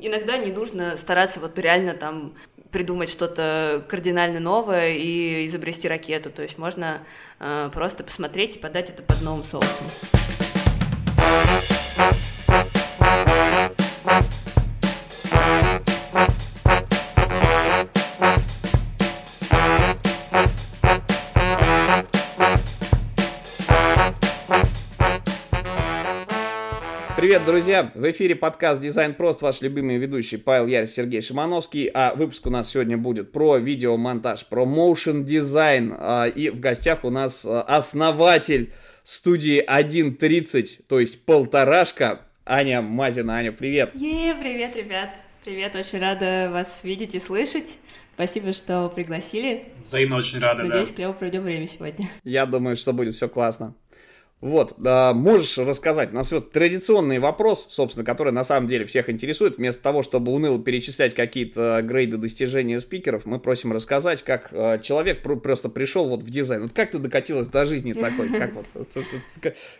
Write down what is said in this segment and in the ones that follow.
иногда не нужно стараться вот реально там придумать что-то кардинально новое и изобрести ракету. То есть можно э, просто посмотреть и подать это под новым соусом. Привет, друзья! В эфире подкаст «Дизайн прост», ваш любимый ведущий Павел Ярь, Сергей Шимановский, а выпуск у нас сегодня будет про видеомонтаж, про motion дизайн, а, и в гостях у нас а, основатель студии 1.30, то есть полторашка, Аня Мазина. Аня, привет! Е, привет, ребят! Привет, очень рада вас видеть и слышать. Спасибо, что пригласили. Взаимно очень рада, Надеюсь, да. клево проведем время сегодня. Я думаю, что будет все классно. Вот, а, можешь рассказать, у нас вот традиционный вопрос, собственно, который на самом деле всех интересует, вместо того, чтобы уныло перечислять какие-то грейды достижения спикеров, мы просим рассказать, как а, человек просто пришел вот в дизайн. Вот как ты докатилась до жизни такой? Как, вот,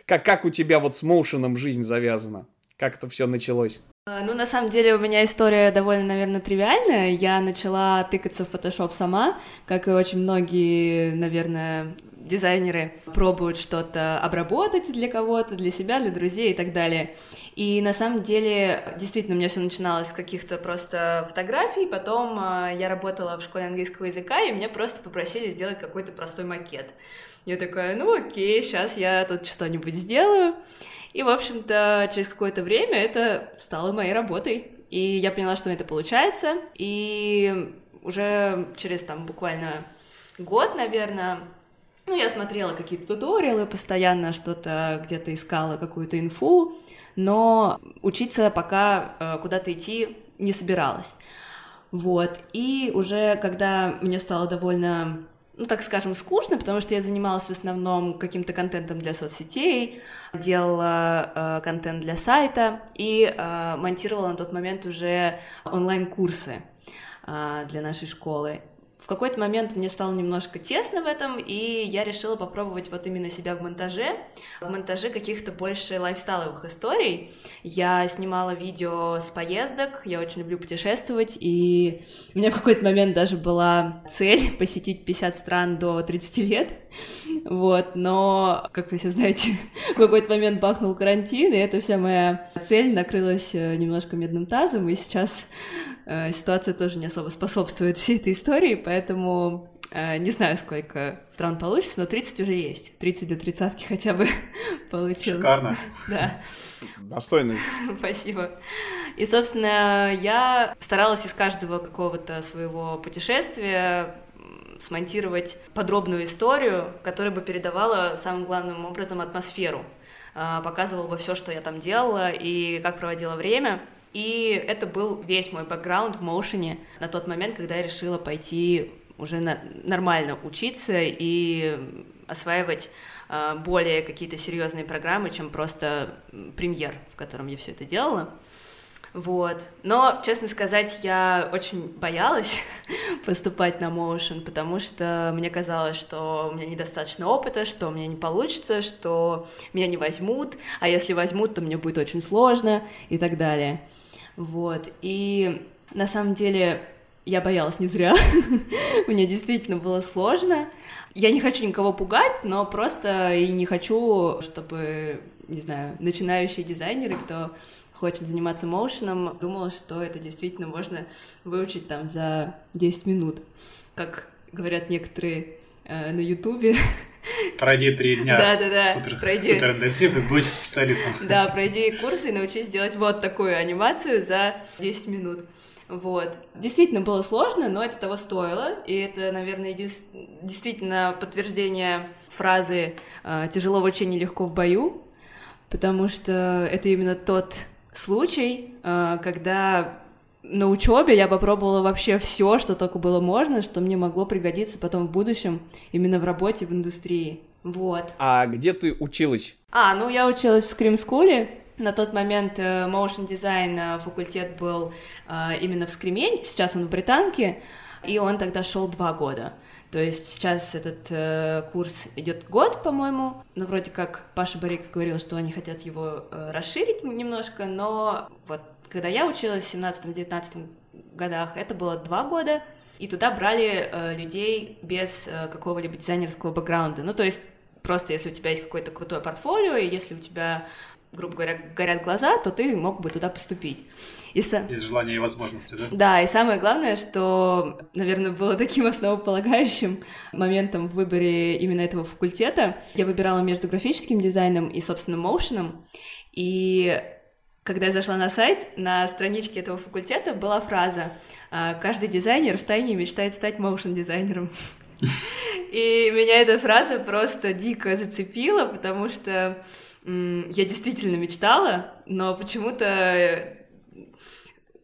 как, как у тебя вот с моушеном жизнь завязана? Как это все началось? А, ну, на самом деле, у меня история довольно, наверное, тривиальная. Я начала тыкаться в Photoshop сама, как и очень многие, наверное, дизайнеры пробуют что-то обработать для кого-то, для себя, для друзей и так далее. И на самом деле, действительно, у меня все начиналось с каких-то просто фотографий, потом э, я работала в школе английского языка, и меня просто попросили сделать какой-то простой макет. Я такая, ну окей, сейчас я тут что-нибудь сделаю. И, в общем-то, через какое-то время это стало моей работой. И я поняла, что это получается. И уже через там буквально год, наверное, ну, я смотрела какие-то туториалы, постоянно что-то где-то искала, какую-то инфу, но учиться пока э, куда-то идти не собиралась. Вот, и уже когда мне стало довольно, ну, так скажем, скучно, потому что я занималась в основном каким-то контентом для соцсетей, делала э, контент для сайта и э, монтировала на тот момент уже онлайн-курсы э, для нашей школы в какой-то момент мне стало немножко тесно в этом, и я решила попробовать вот именно себя в монтаже, в монтаже каких-то больше лайфстайловых историй. Я снимала видео с поездок, я очень люблю путешествовать, и у меня в какой-то момент даже была цель посетить 50 стран до 30 лет, вот, но, как вы все знаете, в какой-то момент бахнул карантин, и эта вся моя цель накрылась э, немножко медным тазом, и сейчас Э, ситуация тоже не особо способствует всей этой истории, поэтому э, не знаю, сколько стран получится, но 30 уже есть. 30 до 30 хотя бы получилось. Шикарно. Да. Достойный. Спасибо. И, собственно, я старалась из каждого какого-то своего путешествия смонтировать подробную историю, которая бы передавала самым главным образом атмосферу, э, показывала бы все, что я там делала и как проводила время. И это был весь мой бэкграунд в моушене на тот момент, когда я решила пойти уже на, нормально учиться и осваивать э, более какие-то серьезные программы, чем просто премьер, в котором я все это делала. Вот. Но, честно сказать, я очень боялась поступать на моушен, потому что мне казалось, что у меня недостаточно опыта, что у меня не получится, что меня не возьмут, а если возьмут, то мне будет очень сложно и так далее. Вот, и на самом деле я боялась не зря, мне действительно было сложно. Я не хочу никого пугать, но просто и не хочу, чтобы, не знаю, начинающие дизайнеры, кто хочет заниматься моушеном, думал, что это действительно можно выучить там за 10 минут. Как говорят некоторые э, на Ютубе, Пройди три дня да, да, да. супер, пройди... супер интенсив и будешь специалистом. Да, пройди курсы и научись делать вот такую анимацию за 10 минут. Вот. Действительно было сложно, но это того стоило. И это, наверное, еди... действительно подтверждение фразы «А, «тяжело в учении, легко в бою», потому что это именно тот случай, а, когда на учебе я попробовала вообще все, что только было можно, что мне могло пригодиться потом в будущем именно в работе в индустрии. Вот. А где ты училась? А, ну я училась в Scream School. На тот момент э, motion дизайн э, факультет был э, именно в Скриме, сейчас он в Британке, и он тогда шел два года. То есть сейчас этот э, курс идет год, по-моему, но вроде как Паша Барик говорил, что они хотят его э, расширить немножко, но вот когда я училась в 17-19 годах, это было два года, и туда брали э, людей без э, какого-либо дизайнерского бэкграунда. Ну, то есть просто если у тебя есть какое-то крутое портфолио, и если у тебя грубо говоря, горят глаза, то ты мог бы туда поступить. И са... Есть желание и возможности, да? Да, и самое главное, что, наверное, было таким основополагающим моментом в выборе именно этого факультета. Я выбирала между графическим дизайном и, собственно, моушеном, и когда я зашла на сайт, на страничке этого факультета была фраза «А, «Каждый дизайнер в тайне мечтает стать моушен-дизайнером». И меня эта фраза просто дико зацепила, потому что я действительно мечтала, но почему-то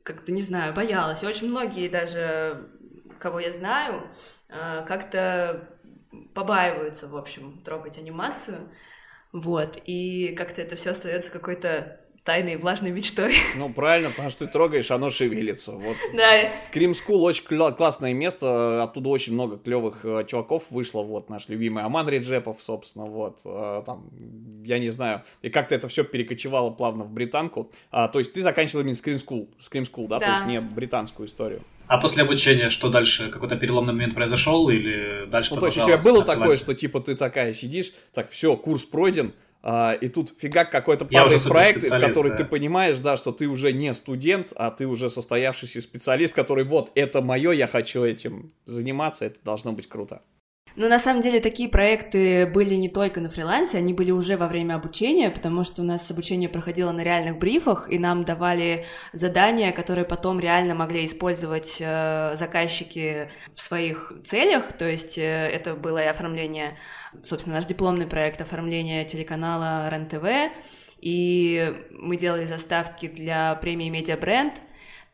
как-то, не знаю, боялась. Очень многие даже, кого я знаю, э, как-то побаиваются, в общем, трогать анимацию. Вот, и как-то это все остается какой-то тайной влажной мечтой. Ну, правильно, потому что ты трогаешь, оно шевелится. Вот. Да. Scream School очень классное место, оттуда очень много клевых э, чуваков вышло, вот, наш любимый Аман Реджепов, собственно, вот, э, там, я не знаю, и как-то это все перекочевало плавно в британку, а, то есть ты заканчивал именно Scream School, Scream School, да, да, то есть не британскую историю. А после обучения что дальше? Какой-то переломный момент произошел или дальше Ну, то есть у тебя было такое, что типа ты такая сидишь, так, все, курс пройден, а, и тут фигак какой-то падает проект, в который да. ты понимаешь, да, что ты уже не студент, а ты уже состоявшийся специалист, который вот, это мое, я хочу этим заниматься, это должно быть круто. Ну, на самом деле, такие проекты были не только на фрилансе, они были уже во время обучения, потому что у нас обучение проходило на реальных брифах, и нам давали задания, которые потом реально могли использовать э, заказчики в своих целях, то есть э, это было и оформление собственно, наш дипломный проект оформления телеканала РЕН-ТВ, и мы делали заставки для премии «Медиа Бренд»,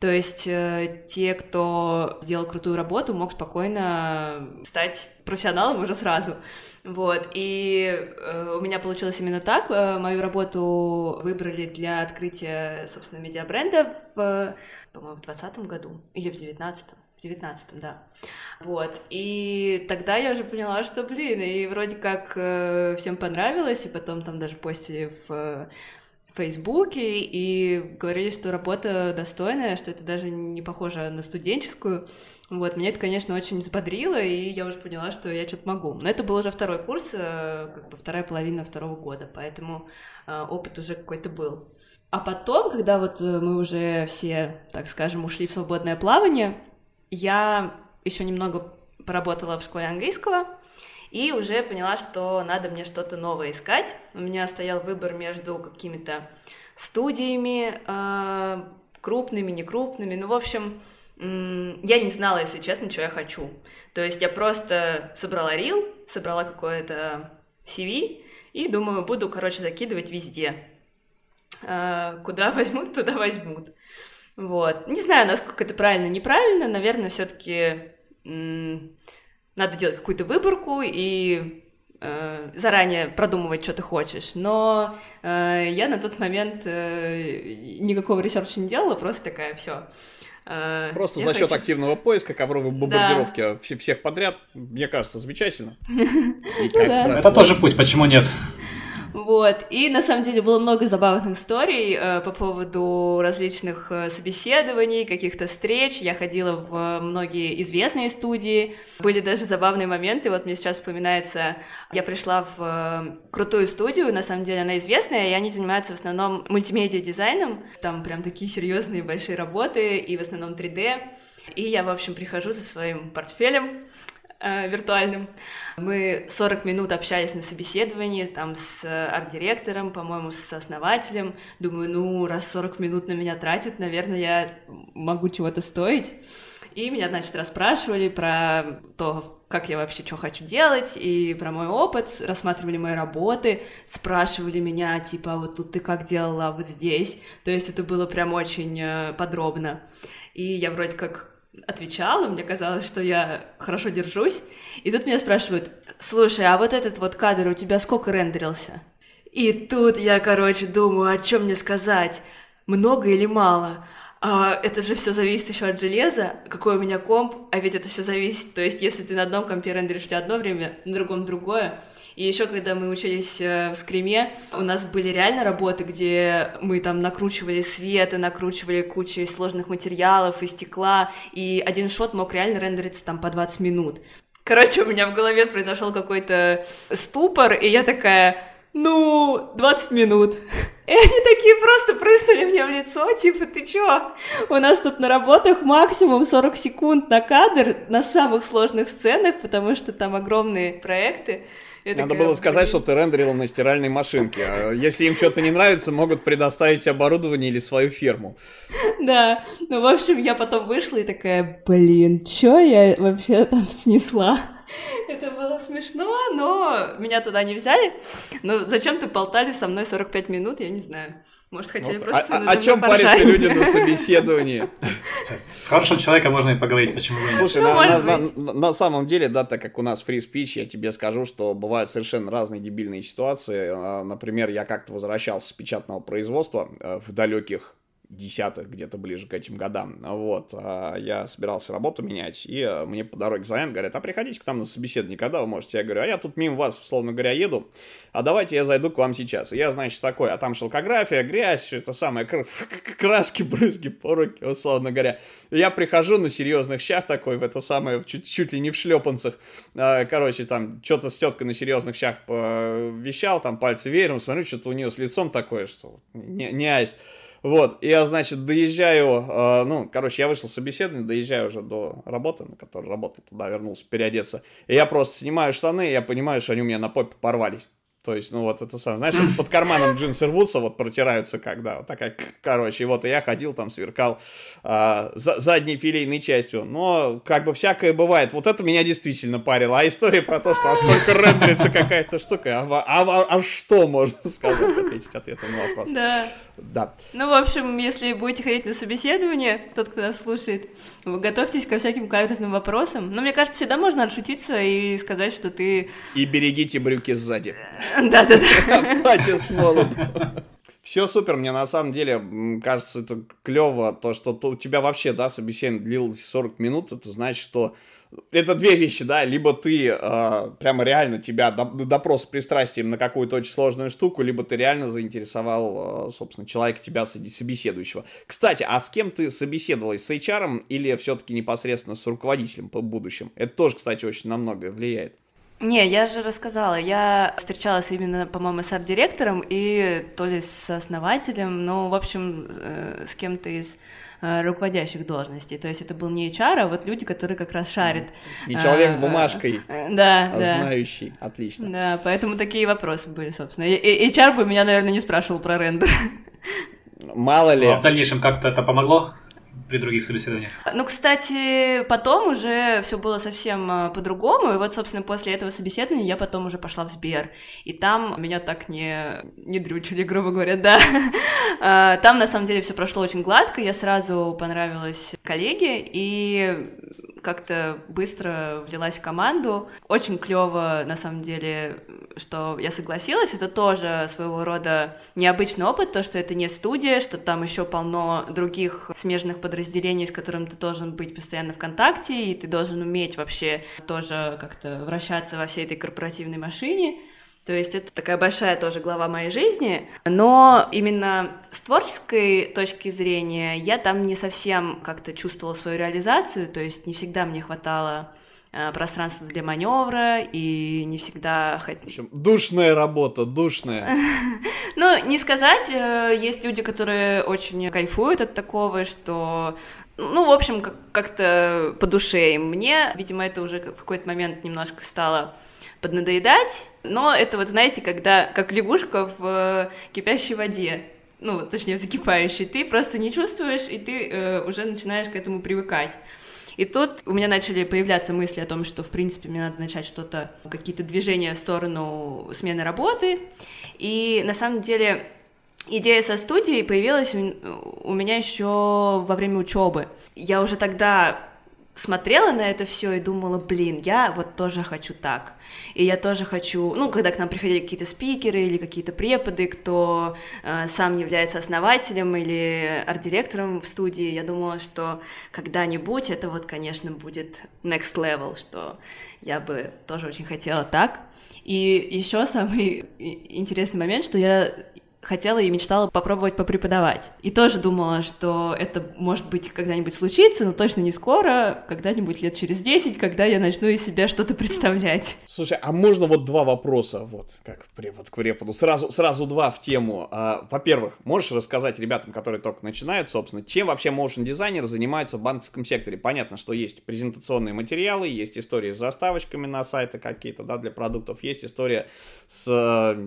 то есть э, те, кто сделал крутую работу, мог спокойно стать профессионалом уже сразу. Вот. И э, у меня получилось именно так. Э, мою работу выбрали для открытия, собственно, медиабренда в, по-моему, в 2020 году или в 2019 в девятнадцатом, да. Вот. И тогда я уже поняла, что, блин, и вроде как э, всем понравилось, и потом там даже постили в Фейсбуке и говорили, что работа достойная, что это даже не похоже на студенческую. Вот, меня это, конечно, очень взбодрило, и я уже поняла, что я что-то могу. Но это был уже второй курс, э, как бы вторая половина второго года, поэтому э, опыт уже какой-то был. А потом, когда вот э, мы уже все, так скажем, ушли в свободное плавание, я еще немного поработала в школе английского и уже поняла, что надо мне что-то новое искать. У меня стоял выбор между какими-то студиями, э, крупными, некрупными. Ну, в общем, я не знала, если честно, что я хочу. То есть я просто собрала рил, собрала какое-то CV и думаю, буду, короче, закидывать везде. Э, куда возьмут, туда возьмут. Вот. Не знаю, насколько это правильно, неправильно. Наверное, все-таки надо делать какую-то выборку и э, заранее продумывать, что ты хочешь. Но э, я на тот момент э, никакого research а не делала, просто такая, все. Э, просто за счет активного поиска, ковровой бомбардировки да. всех подряд, мне кажется, замечательно. Ну это тоже путь, почему нет? Вот. И на самом деле было много забавных историй э, по поводу различных э, собеседований, каких-то встреч. Я ходила в многие известные студии. Были даже забавные моменты. Вот мне сейчас вспоминается, я пришла в э, крутую студию, на самом деле она известная, и они занимаются в основном мультимедиа-дизайном. Там прям такие серьезные большие работы, и в основном 3D. И я, в общем, прихожу со своим портфелем, э, виртуальным. Мы 40 минут общались на собеседовании, там, с арт-директором, по-моему, с основателем. Думаю, ну, раз 40 минут на меня тратят, наверное, я могу чего-то стоить. И меня, значит, расспрашивали про то, как я вообще что хочу делать, и про мой опыт, рассматривали мои работы, спрашивали меня, типа, а вот тут ты как делала, а вот здесь. То есть это было прям очень э, подробно. И я вроде как отвечала, мне казалось, что я хорошо держусь. И тут меня спрашивают, слушай, а вот этот вот кадр у тебя сколько рендерился? И тут я, короче, думаю, о чем мне сказать, много или мало. а, это же все зависит еще от железа, какой у меня комп, а ведь это все зависит, то есть если ты на одном компе рендеришь у тебя одно время, на другом другое, и еще когда мы учились э, в скриме, у нас были реально работы, где мы там накручивали свет и накручивали кучу сложных материалов и стекла, и один шот мог реально рендериться там по 20 минут. Короче, у меня в голове произошел какой-то ступор, и я такая, ну, 20 минут. И они такие просто прыснули мне в лицо, типа, ты чё? У нас тут на работах максимум 40 секунд на кадр на самых сложных сценах, потому что там огромные проекты. Я Надо такая, было сказать, блин. что ты рендерил на стиральной машинке. А если им что-то не нравится, могут предоставить оборудование или свою ферму. Да. Ну, в общем, я потом вышла и такая, блин, чё я вообще там снесла? Это было смешно, но меня туда не взяли. Но зачем-то болтали со мной 45 минут, я не знаю. Может, хотели вот. просто... А, о чем парятся люди на собеседовании? С хорошим человеком можно и поговорить, почему бы Слушай, ну, на, на, на, на самом деле, да, так как у нас фри спич, я тебе скажу, что бывают совершенно разные дебильные ситуации. А, например, я как-то возвращался с печатного производства э, в далеких десятых, где-то ближе к этим годам. Вот, а я собирался работу менять, и э, мне по дороге звонят, говорят, а приходите к нам на собеседование, когда вы можете? Я говорю, а я тут мимо вас, условно говоря, еду, а давайте я зайду к вам сейчас. И я, значит, такой, а там шелкография, грязь, все это самое, краски, брызги, пороки, условно говоря. Я прихожу на серьезных щах такой, в это самое, чуть, чуть ли не в шлепанцах, а, короче, там, что-то с теткой на серьезных щах вещал, там, пальцы верим, смотрю, что-то у нее с лицом такое, что не, не айс. Вот, я, значит, доезжаю, э, ну, короче, я вышел с собеседования, доезжаю уже до работы, на которой работал, туда вернулся переодеться. И я просто снимаю штаны, и я понимаю, что они у меня на попе порвались. То есть, ну вот это самое, знаешь, под карманом джинсы рвутся, вот протираются когда, вот такая, короче, и вот я ходил там, сверкал а, за, задней филейной частью, но как бы всякое бывает, вот это меня действительно парило, а история про то, что а сколько рендерится какая-то штука, а, а, а, а что можно сказать, ответить ответом на вопрос. Да. Да. Ну, в общем, если будете ходить на собеседование, тот, кто нас слушает, вы готовьтесь ко всяким каверзным вопросам. Но мне кажется, всегда можно отшутиться и сказать, что ты... И берегите брюки сзади. Да-да-да. Платье с молоду. Все супер, мне на самом деле кажется, это клево, то, что у тебя вообще, да, собеседование длилось 40 минут, это значит, что это две вещи, да, либо ты э, прямо реально тебя допрос с пристрастием на какую-то очень сложную штуку, либо ты реально заинтересовал, э, собственно, человека, тебя собеседующего. Кстати, а с кем ты собеседовалась, с HR или все-таки непосредственно с руководителем по будущему? Это тоже, кстати, очень на многое влияет. Не, я же рассказала, я встречалась именно, по-моему, с арт-директором и то ли с основателем, ну, в общем, э, с кем-то из руководящих должностей. То есть это был не HR, а вот люди, которые как раз шарят. Не человек с э, бумажкой, да, а да. знающий. Отлично. Да, поэтому такие вопросы были, собственно. И HR бы меня, наверное, не спрашивал про рендер. Мало ли. А в дальнейшем как-то это помогло? При других собеседованиях? Ну, кстати, потом уже все было совсем а, по-другому, и вот, собственно, после этого собеседования я потом уже пошла в Сбер, и там меня так не, не дрючили, грубо говоря, да. А, там, на самом деле, все прошло очень гладко, я сразу понравилась коллеге, и как-то быстро влилась в команду. Очень клево, на самом деле, что я согласилась. Это тоже своего рода необычный опыт, то, что это не студия, что там еще полно других смежных подразделений, с которыми ты должен быть постоянно в контакте, и ты должен уметь вообще тоже как-то вращаться во всей этой корпоративной машине. То есть это такая большая тоже глава моей жизни, но именно с творческой точки зрения я там не совсем как-то чувствовала свою реализацию, то есть не всегда мне хватало э, пространства для маневра и не всегда хотела. Душная работа, душная. Ну, не сказать, э, есть люди, которые очень кайфуют от такого, что ну, в общем, как-то по душе им. Мне, видимо, это уже в какой-то момент немножко стало поднадоедать, но это вот, знаете, когда как лягушка в э, кипящей воде, ну, точнее, в закипающей, ты просто не чувствуешь, и ты э, уже начинаешь к этому привыкать. И тут у меня начали появляться мысли о том, что, в принципе, мне надо начать что-то, какие-то движения в сторону смены работы. И на самом деле идея со студией появилась у меня еще во время учебы. Я уже тогда смотрела на это все и думала, блин, я вот тоже хочу так. И я тоже хочу, ну, когда к нам приходили какие-то спикеры или какие-то преподы, кто э, сам является основателем или арт-директором в студии, я думала, что когда-нибудь это вот, конечно, будет next level, что я бы тоже очень хотела так. И еще самый интересный момент, что я хотела и мечтала попробовать попреподавать. И тоже думала, что это может быть когда-нибудь случится, но точно не скоро, когда-нибудь лет через 10, когда я начну из себя что-то представлять. Слушай, а можно вот два вопроса, вот, как препод к преподу, сразу, сразу два в тему. А, во-первых, можешь рассказать ребятам, которые только начинают, собственно, чем вообще motion дизайнер занимается в банковском секторе? Понятно, что есть презентационные материалы, есть истории с заставочками на сайты какие-то, да, для продуктов, есть история с,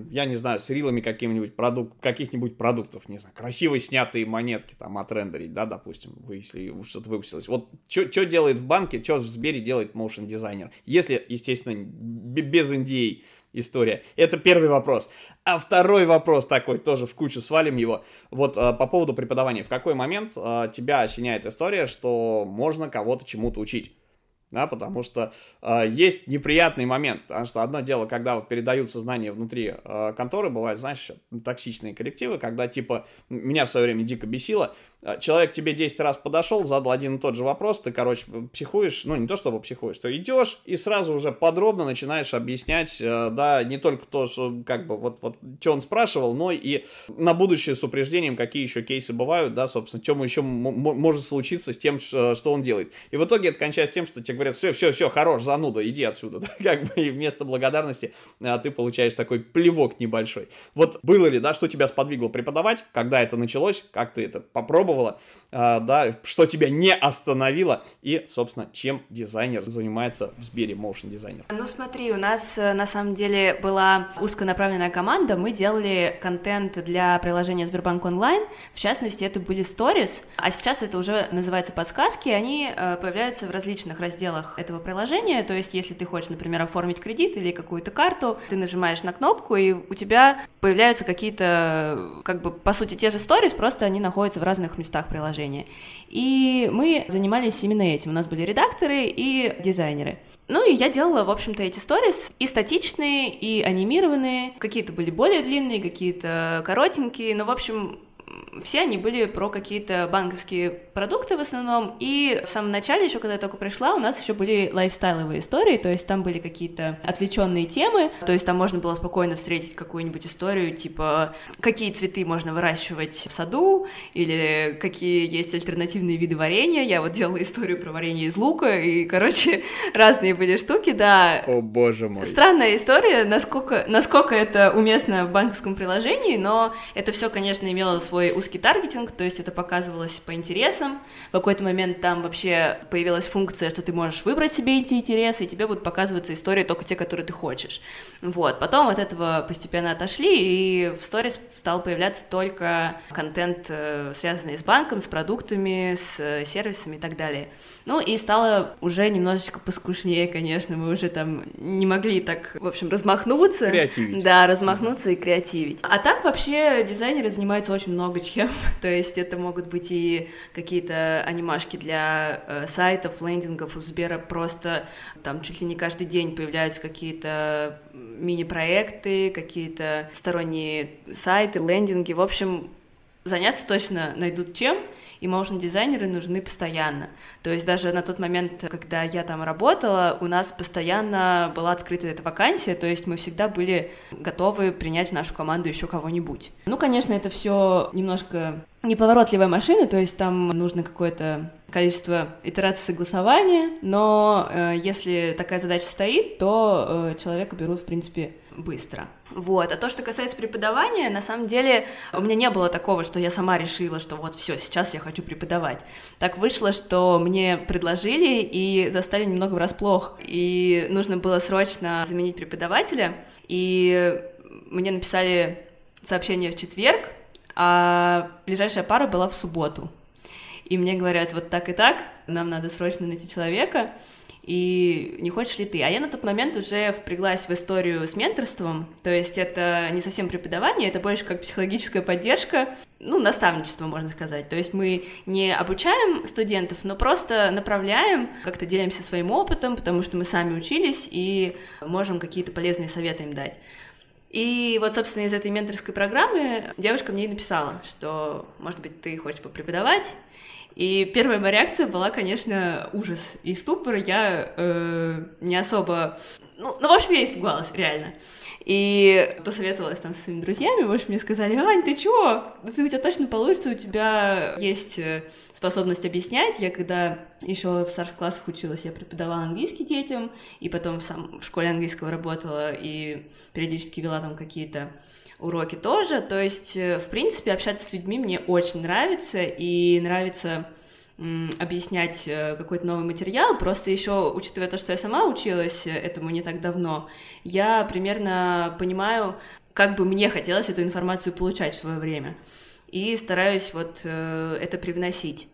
я не знаю, с рилами каким-нибудь продуктом, каких-нибудь продуктов, не знаю, красивые снятые монетки там отрендерить, да, допустим, вы, если что-то выпустилось. Вот что делает в банке, что в Сбере делает motion дизайнер, если, естественно, без NDA история. Это первый вопрос. А второй вопрос такой, тоже в кучу свалим его. Вот а, по поводу преподавания. В какой момент а, тебя осеняет история, что можно кого-то чему-то учить? Да, потому что э, есть неприятный момент, потому что одно дело, когда вот передаются знания внутри э, конторы, бывают, знаешь, токсичные коллективы, когда, типа, меня в свое время дико бесило, человек тебе 10 раз подошел, задал один и тот же вопрос, ты, короче, психуешь, ну, не то чтобы психуешь, то идешь и сразу уже подробно начинаешь объяснять, э, да, не только то, что, как бы, вот, вот, что он спрашивал, но и на будущее с упреждением, какие еще кейсы бывают, да, собственно, чем еще может случиться с тем, что он делает. И в итоге это кончается тем, что тебе говорят, все, все, все, хорош, зануда, иди отсюда, да, как бы, и вместо благодарности а, ты получаешь такой плевок небольшой. Вот было ли, да, что тебя сподвигло преподавать, когда это началось, как ты это попробовал, попробовала, а, да, что тебя не остановило, и, собственно, чем дизайнер занимается в Сбере, motion дизайнер. Ну смотри, у нас э, на самом деле была узконаправленная команда, мы делали контент для приложения Сбербанк онлайн, в частности, это были сторис, а сейчас это уже называется подсказки, они э, появляются в различных разделах этого приложения, то есть если ты хочешь, например, оформить кредит или какую-то карту, ты нажимаешь на кнопку, и у тебя появляются какие-то, как бы, по сути, те же сторис, просто они находятся в разных местах приложения. И мы занимались именно этим. У нас были редакторы и дизайнеры. Ну и я делала, в общем-то, эти сторис и статичные, и анимированные. Какие-то были более длинные, какие-то коротенькие. Но, в общем, все они были про какие-то банковские продукты в основном, и в самом начале, еще когда я только пришла, у нас еще были лайфстайловые истории, то есть там были какие-то отвлеченные темы, то есть там можно было спокойно встретить какую-нибудь историю, типа, какие цветы можно выращивать в саду, или какие есть альтернативные виды варенья, я вот делала историю про варенье из лука, и, короче, разные были штуки, да. О, боже мой. Странная история, насколько, насколько это уместно в банковском приложении, но это все, конечно, имело свой узкий таргетинг, то есть это показывалось по интересам. В какой-то момент там вообще появилась функция, что ты можешь выбрать себе эти интересы, и тебе будут показываться истории только те, которые ты хочешь. Вот. Потом от этого постепенно отошли, и в сторис стал появляться только контент, э, связанный с банком, с продуктами, с э, сервисами и так далее. Ну и стало уже немножечко поскушнее, конечно, мы уже там не могли так, в общем, размахнуться. Креативить. Да, размахнуться и креативить. А так вообще дизайнеры занимаются очень много чем. То есть это могут быть и какие-то анимашки для э, сайтов, лендингов у Сбера, просто там чуть ли не каждый день появляются какие-то мини-проекты, какие-то сторонние сайты, лендинги. В общем, заняться точно найдут чем, и моушн-дизайнеры нужны постоянно. То есть даже на тот момент, когда я там работала, у нас постоянно была открыта эта вакансия, то есть мы всегда были готовы принять в нашу команду еще кого-нибудь. Ну, конечно, это все немножко неповоротливая машина, то есть там нужно какое-то количество итераций согласования, но э, если такая задача стоит, то э, человека берут, в принципе, быстро. Вот. А то, что касается преподавания, на самом деле у меня не было такого, что я сама решила, что вот все, сейчас я хочу преподавать. Так вышло, что мне предложили и застали немного врасплох, и нужно было срочно заменить преподавателя, и мне написали сообщение в четверг, а ближайшая пара была в субботу. И мне говорят, вот так и так, нам надо срочно найти человека. И не хочешь ли ты? А я на тот момент уже впряглась в историю с менторством, то есть это не совсем преподавание, это больше как психологическая поддержка, ну, наставничество, можно сказать. То есть мы не обучаем студентов, но просто направляем, как-то делимся своим опытом, потому что мы сами учились и можем какие-то полезные советы им дать. И вот, собственно, из этой менторской программы девушка мне написала, что, может быть, ты хочешь попреподавать, и первая моя реакция была, конечно, ужас и ступор. Я э, не особо... Ну, ну, в общем, я испугалась, реально. И посоветовалась там со своими друзьями, в общем, мне сказали, Ань, ты чё? Ты, у тебя точно получится, у тебя есть э, способность объяснять. Я когда еще в старших классах училась, я преподавала английский детям, и потом сам в школе английского работала, и периодически вела там какие-то уроки тоже. То есть, э, в принципе, общаться с людьми мне очень нравится, и нравится объяснять э, какой-то новый материал, просто еще, учитывая то, что я сама училась э, этому не так давно, я примерно понимаю, как бы мне хотелось эту информацию получать в свое время, и стараюсь вот это привносить.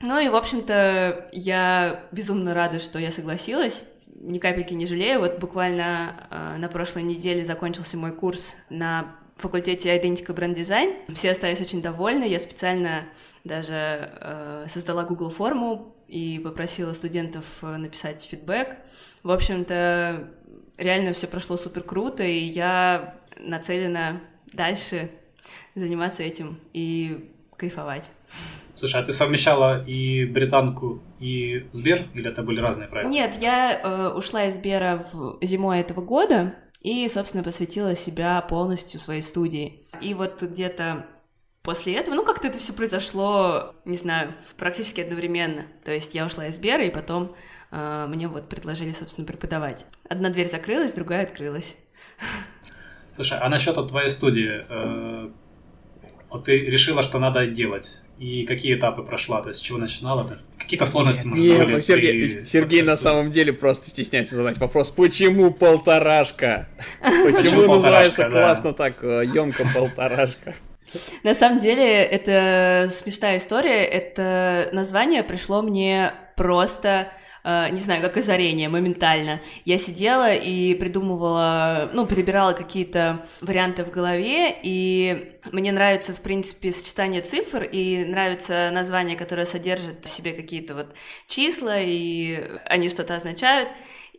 Ну и, в общем-то, я безумно рада, что я согласилась, ни капельки не жалею. Вот буквально э, на прошлой неделе закончился мой курс на факультете Brand Design. Все остались очень довольны. Я специально даже э, создала Google форму и попросила студентов э, написать фидбэк. В общем-то, реально все прошло супер круто, и я нацелена дальше заниматься этим и кайфовать. Слушай, а ты совмещала и британку, и Сбер, или это были разные проекты? Нет, я э, ушла из Сбера в зимой этого года и, собственно, посвятила себя полностью своей студии. И вот где-то после этого, ну, как-то это все произошло, не знаю, практически одновременно. То есть я ушла из Сбера, и потом э, мне вот предложили, собственно, преподавать. Одна дверь закрылась, другая открылась. Слушай, а насчет твоей студии, э, вот ты решила, что надо делать и какие этапы прошла, то есть с чего начинала? Какие-то сложности, может, Нет, были? Ну, Сергей, при... Сергей на самом деле просто стесняется задать вопрос, почему полторашка? Почему называется классно так, емко э, полторашка? На самом деле, это смешная история. Это название пришло мне просто не знаю, как озарение, моментально. Я сидела и придумывала, ну, перебирала какие-то варианты в голове, и мне нравится, в принципе, сочетание цифр, и нравится название, которое содержит в себе какие-то вот числа, и они что-то означают.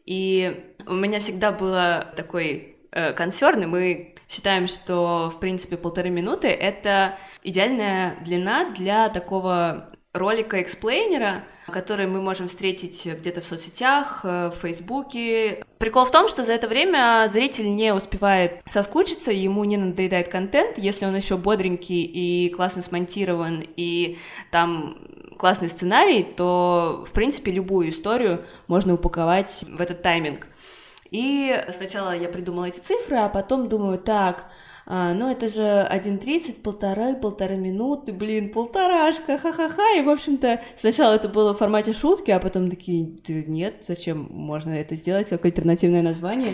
И у меня всегда было такой э, консерн, и мы считаем, что, в принципе, полторы минуты — это идеальная длина для такого ролика-эксплейнера, который мы можем встретить где-то в соцсетях, э, в Фейсбуке. Прикол в том, что за это время зритель не успевает соскучиться, ему не надоедает контент, если он еще бодренький и классно смонтирован, и там классный сценарий, то, в принципе, любую историю можно упаковать в этот тайминг. И сначала я придумала эти цифры, а потом думаю, так, а, ну это же 1.30, полтора, полторы минуты, блин, полторашка, ха-ха-ха, и, в общем-то, сначала это было в формате шутки, а потом такие, нет, зачем можно это сделать, как альтернативное название,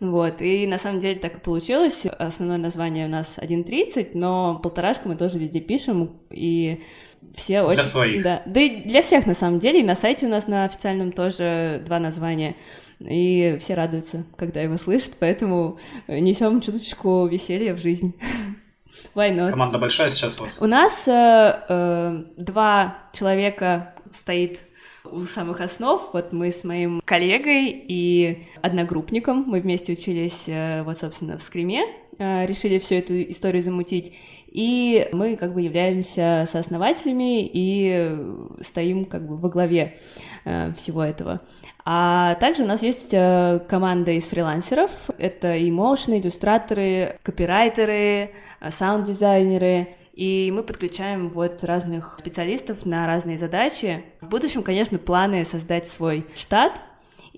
вот, и на самом деле так и получилось, основное название у нас 1.30, но полторашка мы тоже везде пишем, и все очень... Для своих. Да, да и для всех на самом деле, и на сайте у нас на официальном тоже два названия — и все радуются, когда его слышат, поэтому несем чуточку веселья в жизнь. Why not? Команда большая сейчас у вас? У нас э, э, два человека стоит у самых основ. Вот мы с моим коллегой и одногруппником, мы вместе учились, э, вот, собственно, в Скриме, э, решили всю эту историю замутить. И мы как бы являемся сооснователями и стоим как бы во главе э, всего этого. А также у нас есть э, команда из фрилансеров. Это и моушены, иллюстраторы, копирайтеры, э, саунд-дизайнеры. И мы подключаем вот разных специалистов на разные задачи. В будущем, конечно, планы создать свой штат,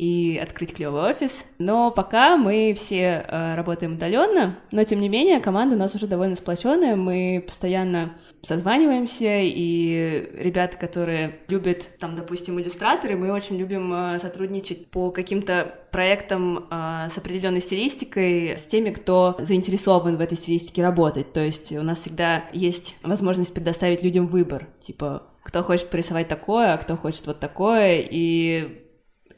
и открыть клевый офис. Но пока мы все э, работаем удаленно, но тем не менее команда у нас уже довольно сплоченная, мы постоянно созваниваемся, и ребята, которые любят, там, допустим, иллюстраторы, мы очень любим э, сотрудничать по каким-то проектам э, с определенной стилистикой, с теми, кто заинтересован в этой стилистике работать. То есть у нас всегда есть возможность предоставить людям выбор, типа кто хочет порисовать такое, а кто хочет вот такое, и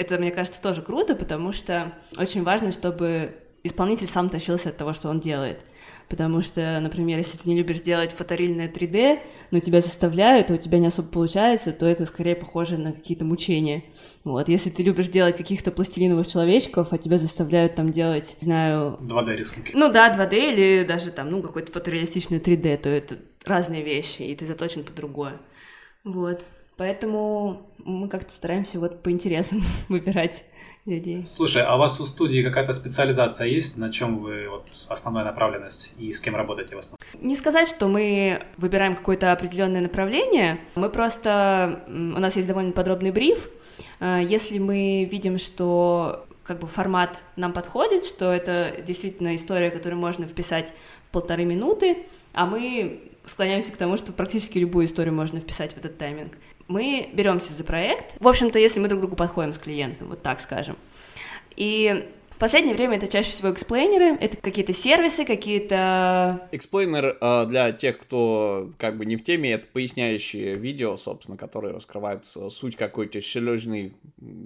это, мне кажется, тоже круто, потому что очень важно, чтобы исполнитель сам тащился от того, что он делает. Потому что, например, если ты не любишь делать фоторильное 3D, но тебя заставляют, а у тебя не особо получается, то это скорее похоже на какие-то мучения. Вот, если ты любишь делать каких-то пластилиновых человечков, а тебя заставляют там делать, не знаю... 2D рисунки. Ну да, 2D или даже там, ну, какой-то фотореалистичный 3D, то это разные вещи, и ты заточен по другое. Вот. Поэтому мы как-то стараемся вот по интересам выбирать людей. Слушай, а у вас у студии какая-то специализация есть? На чем вы вот основная направленность и с кем работаете в основном? Не сказать, что мы выбираем какое-то определенное направление. Мы просто у нас есть довольно подробный бриф. А, если мы видим, что как бы формат нам подходит, что это действительно история, которую можно вписать в полторы минуты, а мы склоняемся к тому, что практически любую историю можно вписать в этот тайминг мы беремся за проект. В общем-то, если мы друг другу подходим с клиентом, вот так скажем. И последнее время это чаще всего explainer ы, это какие-то сервисы, какие-то... Explainer э, для тех, кто как бы не в теме, это поясняющие видео, собственно, которые раскрывают суть какой-то серьезной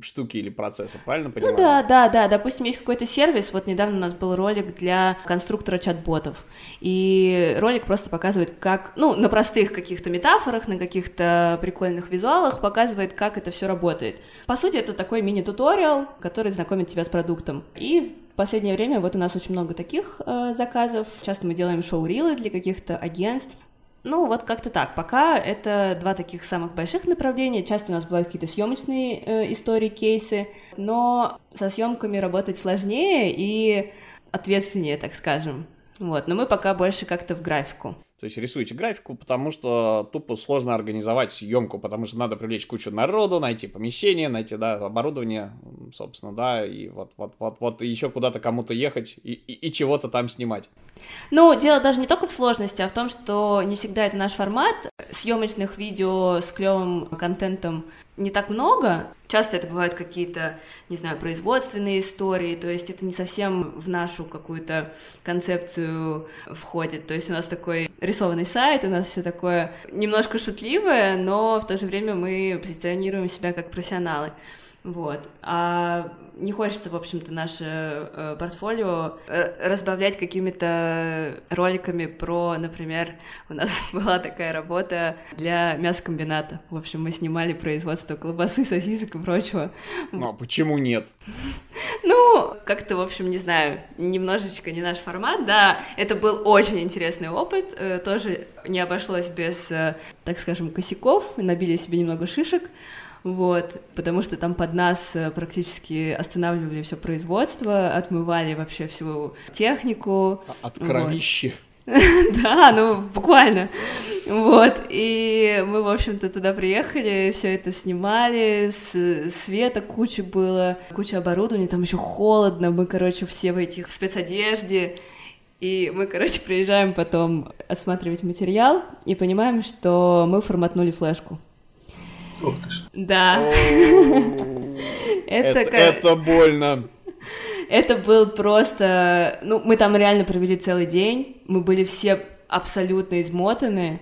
штуки или процесса, правильно понимаю? Ну да, да, да, допустим, есть какой-то сервис, вот недавно у нас был ролик для конструктора чат-ботов, и ролик просто показывает, как, ну, на простых каких-то метафорах, на каких-то прикольных визуалах показывает, как это все работает. По сути, это такой мини-туториал, который знакомит тебя с продуктом. И в последнее время вот у нас очень много таких э, заказов. Часто мы делаем шоу-рилы для каких-то агентств. Ну, вот как-то так. Пока это два таких самых больших направления. Часто у нас бывают какие-то съемочные э, истории, кейсы, но со съемками работать сложнее и ответственнее, так скажем. Вот, но мы пока больше как-то в графику. То есть рисуете графику, потому что тупо сложно организовать съемку, потому что надо привлечь кучу народу, найти помещение, найти, да, оборудование, собственно, да, и вот, вот, вот, вот еще куда-то кому-то ехать и, и, и чего-то там снимать. Ну, дело даже не только в сложности, а в том, что не всегда это наш формат. Съемочных видео с клевым контентом не так много. Часто это бывают какие-то, не знаю, производственные истории, то есть это не совсем в нашу какую-то концепцию входит. То есть у нас такой рисованный сайт, у нас все такое немножко шутливое, но в то же время мы позиционируем себя как профессионалы. Вот. А не хочется, в общем-то, наше э, портфолио э, разбавлять какими-то роликами про, например, у нас была такая работа для мясокомбината. В общем, мы снимали производство колбасы, сосисок и прочего. Ну, а почему нет? Ну, как-то, в общем, не знаю, немножечко не наш формат, да. Это был очень интересный опыт, э, тоже не обошлось без, э, так скажем, косяков, набили себе немного шишек, вот, потому что там под нас э, практически останавливали все производство, отмывали вообще всю технику. А, от кровищи. Да, ну, буквально. Вот, и мы, в общем-то, туда приехали, все это снимали, света куча было, куча оборудования, там еще холодно, мы, короче, все в этих в спецодежде, и мы, короче, приезжаем потом осматривать материал и понимаем, что мы форматнули флешку. Ух ты ж. Да. Это, это больно. Это был просто... Ну, мы там реально провели целый день. Мы были все абсолютно измотаны.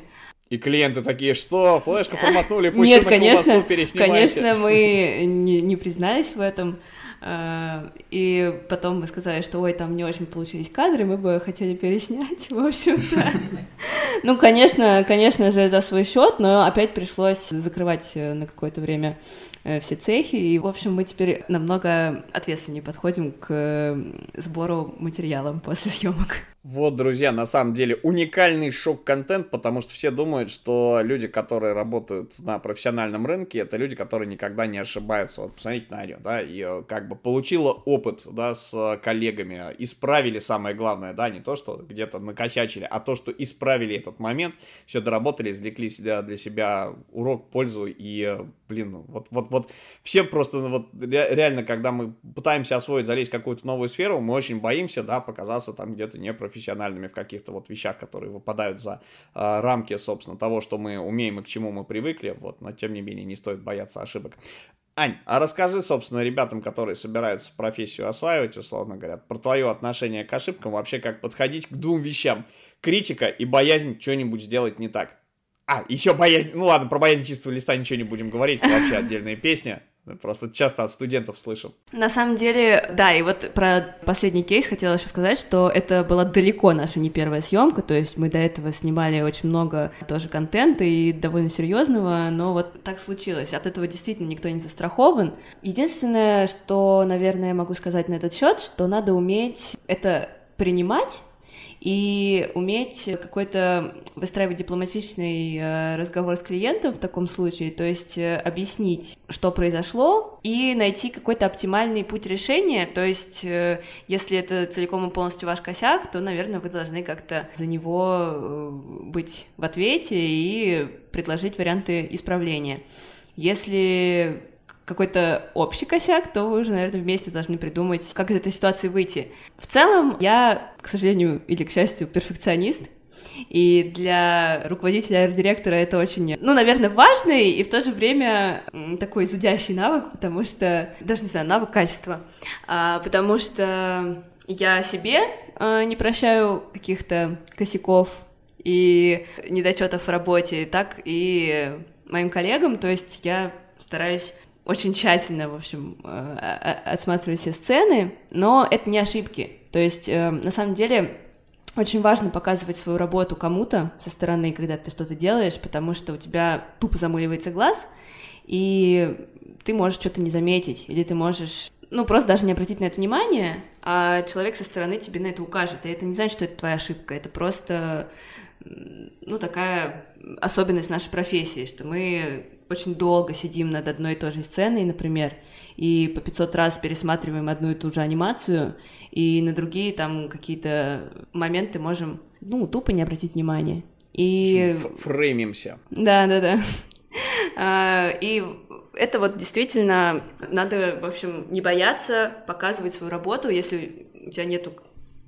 И клиенты такие, что, флешку форматнули, пусть Нет, конечно, конечно, мы не, не признались в этом. А, и потом мы сказали, что ой, там не очень получились кадры, мы бы хотели переснять, в общем-то. Ну, конечно, конечно же, за свой счет, но опять пришлось закрывать э, на какое-то время э, все цехи, и, в общем, мы теперь намного ответственнее подходим к сбору материала после съемок. Вот, друзья, на самом деле уникальный шок-контент, потому что все думают, что люди, которые работают на профессиональном рынке, это люди, которые никогда не ошибаются. Вот посмотрите на нее, да, и э, как бы получила опыт, да, с коллегами, исправили самое главное, да, не то, что где-то накосячили, а то, что исправили этот момент, все доработали, извлекли себя для себя урок, пользу и, э, блин, вот, вот, вот все просто, ну, вот реально, когда мы пытаемся освоить, залезть в какую-то новую сферу, мы очень боимся, да, показаться там где-то непрофессиональным профессиональными в каких-то вот вещах, которые выпадают за э, рамки, собственно, того, что мы умеем и к чему мы привыкли, вот, но тем не менее не стоит бояться ошибок. Ань, а расскажи, собственно, ребятам, которые собираются профессию осваивать, условно говоря, про твое отношение к ошибкам, вообще как подходить к двум вещам. Критика и боязнь что-нибудь сделать не так. А, еще боязнь... Ну ладно, про боязнь чистого листа ничего не будем говорить, это вообще отдельная песня. Просто часто от студентов слышим. На самом деле, да, и вот про последний кейс хотела еще сказать, что это была далеко наша не первая съемка, то есть мы до этого снимали очень много тоже контента и довольно серьезного, но вот так случилось. От этого действительно никто не застрахован. Единственное, что, наверное, могу сказать на этот счет, что надо уметь это принимать и уметь какой-то выстраивать дипломатичный э, разговор с клиентом в таком случае, то есть э, объяснить, что произошло, и найти какой-то оптимальный путь решения, то есть э, если это целиком и полностью ваш косяк, то, наверное, вы должны как-то за него быть в ответе и предложить варианты исправления. Если какой-то общий косяк, то вы уже, наверное, вместе должны придумать, как из этой ситуации выйти. В целом, я, к сожалению или к счастью, перфекционист, и для руководителя арт-директора это очень, ну, наверное, важный и в то же время такой зудящий навык, потому что, даже не знаю, навык качества, а, потому что я себе а, не прощаю каких-то косяков и недочетов в работе, так и моим коллегам, то есть я стараюсь очень тщательно, в общем, э, отсматривать все сцены, но это не ошибки. То есть, э, на самом деле, очень важно показывать свою работу кому-то со стороны, когда ты что-то делаешь, потому что у тебя тупо замыливается глаз, и ты можешь что-то не заметить, или ты можешь, ну, просто даже не обратить на это внимание, а человек со стороны тебе на это укажет. И это не значит, что это твоя ошибка, это просто, ну, такая особенность нашей профессии, что мы очень долго сидим над одной и той же сценой, например, и по 500 раз пересматриваем одну и ту же анимацию, и на другие там какие-то моменты можем, ну, тупо не обратить внимания. И... Фреймимся. Да, да, да. А, и это вот действительно надо, в общем, не бояться показывать свою работу, если у тебя нету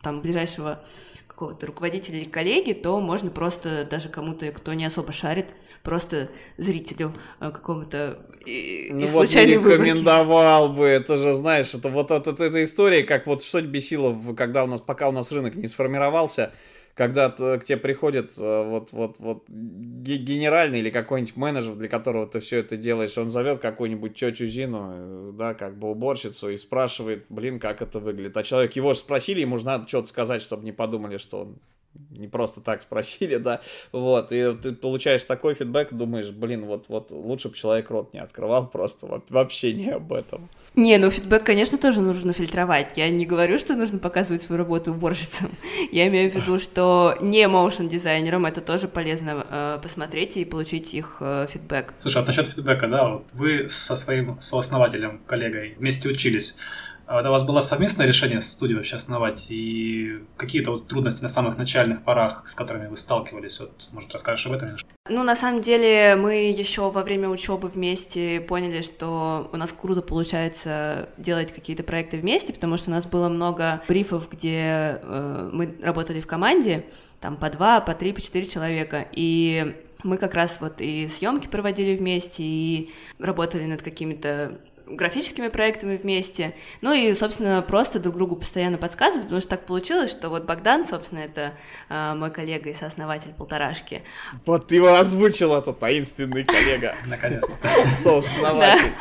там ближайшего какого-то руководителя или коллеги, то можно просто даже кому-то, кто не особо шарит, просто зрителю э, какому-то ну из вот не рекомендовал выборки. бы, это же, знаешь, это вот это, это, это история, как вот что бесило, когда у нас, пока у нас рынок не сформировался, когда к тебе приходит э, вот, вот, вот генеральный или какой-нибудь менеджер, для которого ты все это делаешь, он зовет какую-нибудь тетю Зину, э, да, как бы уборщицу, и спрашивает, блин, как это выглядит. А человек, его же спросили, ему же надо что-то сказать, чтобы не подумали, что он не просто так спросили, да, вот, и ты получаешь такой фидбэк, думаешь, блин, вот, вот лучше бы человек рот не открывал, просто вообще не об этом. Не, ну фидбэк, конечно, тоже нужно фильтровать. Я не говорю, что нужно показывать свою работу уборщицам. Я имею в виду, что не моушен дизайнерам это тоже полезно э, посмотреть и получить их э, фидбэк. Слушай, а насчет фидбэка, да, вот вы со своим сооснователем, коллегой вместе учились. А это у вас было совместное решение студию вообще основать? И какие-то вот трудности на самых начальных порах, с которыми вы сталкивались? Вот, может, расскажешь об этом немножко? Ну, на самом деле, мы еще во время учебы вместе поняли, что у нас круто получается делать какие-то проекты вместе, потому что у нас было много брифов, где э, мы работали в команде, там по два, по три, по четыре человека, и мы как раз вот и съемки проводили вместе, и работали над какими-то графическими проектами вместе. Ну и, собственно, просто друг другу постоянно подсказывать, потому что так получилось, что вот Богдан, собственно, это э, мой коллега и сооснователь полторашки. Вот ты его озвучил, этот таинственный коллега. Наконец-то. Сооснователь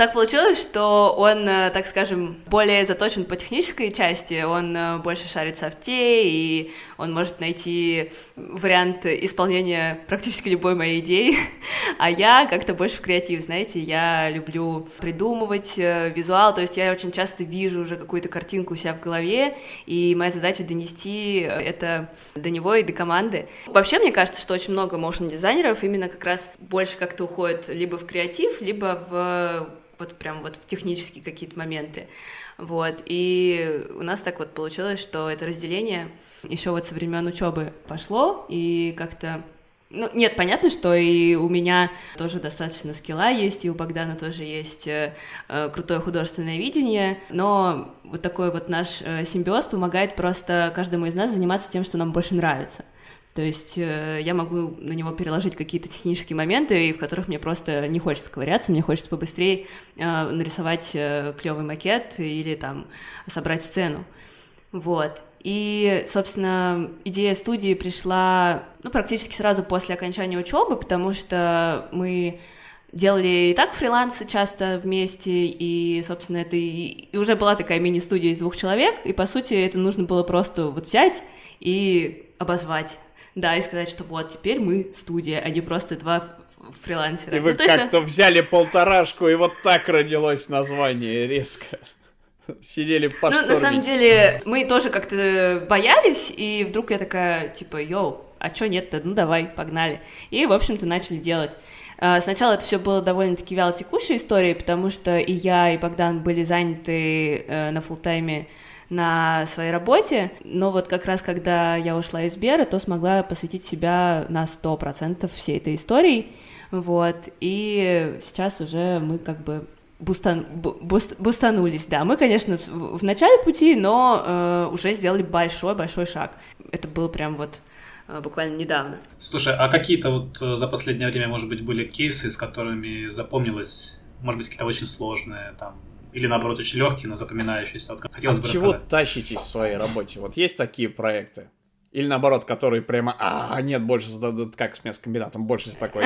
так получилось, что он, э, так скажем, более заточен по технической части, он э, больше шарит в софте, и он может найти вариант исполнения практически любой моей идеи, а я как-то больше в креатив, знаете, я люблю придумывать э, визуал, то есть я очень часто вижу уже какую-то картинку у себя в голове, и моя задача донести это до него и до команды. Вообще, мне кажется, что очень много моушн-дизайнеров именно как раз больше как-то уходят либо в креатив, либо в вот прям вот в технические какие-то моменты. Вот. И у нас так вот получилось, что это разделение еще вот со времен учебы пошло, и как-то ну, нет, понятно, что и у меня тоже достаточно скилла есть, и у Богдана тоже есть э, э крутое художественное видение, но вот такой вот наш э, симбиоз помогает просто каждому из нас заниматься тем, что нам больше нравится. То есть э, я могу на него переложить какие-то технические моменты, в которых мне просто не хочется ковыряться, мне хочется побыстрее э, нарисовать э, клевый макет или там собрать сцену. Вот. И, собственно, идея студии пришла ну, практически сразу после окончания учебы, потому что мы делали и так фрилансы часто вместе, и, собственно, это и, и уже была такая мини-студия из двух человек, и, по сути, это нужно было просто вот взять и обозвать. Да, и сказать, что вот, теперь мы студия, а не просто два фрилансера. И вы ну, как-то есть... взяли полторашку, и вот так родилось название резко. Сидели по Ну, на самом деле, мы тоже как-то боялись, и вдруг я такая, типа, йоу, а чё нет-то? Ну, давай, погнали. И, в общем-то, начали делать. А, сначала это все было довольно-таки вялотекущей историей, потому что и я, и Богдан были заняты э, на full-time е на своей работе, но вот как раз когда я ушла из Бера, то смогла посвятить себя на 100% всей этой истории, вот, и сейчас уже мы как бы boost ан, boost, boost анулись, да. Мы, конечно, в, в начале пути, но э, уже сделали большой-большой шаг. Это было прям вот э, буквально недавно. Слушай, а какие-то вот э, за последнее время, может быть, были кейсы, с которыми запомнилось, может быть, какие-то очень сложные, там, или наоборот очень легкие, но запоминающиеся. Вот хотелось От бы чего рассказать. тащитесь в своей работе? Вот есть такие проекты? Или наоборот, которые прямо, а, нет, больше, как с мясокомбинатом, больше с такой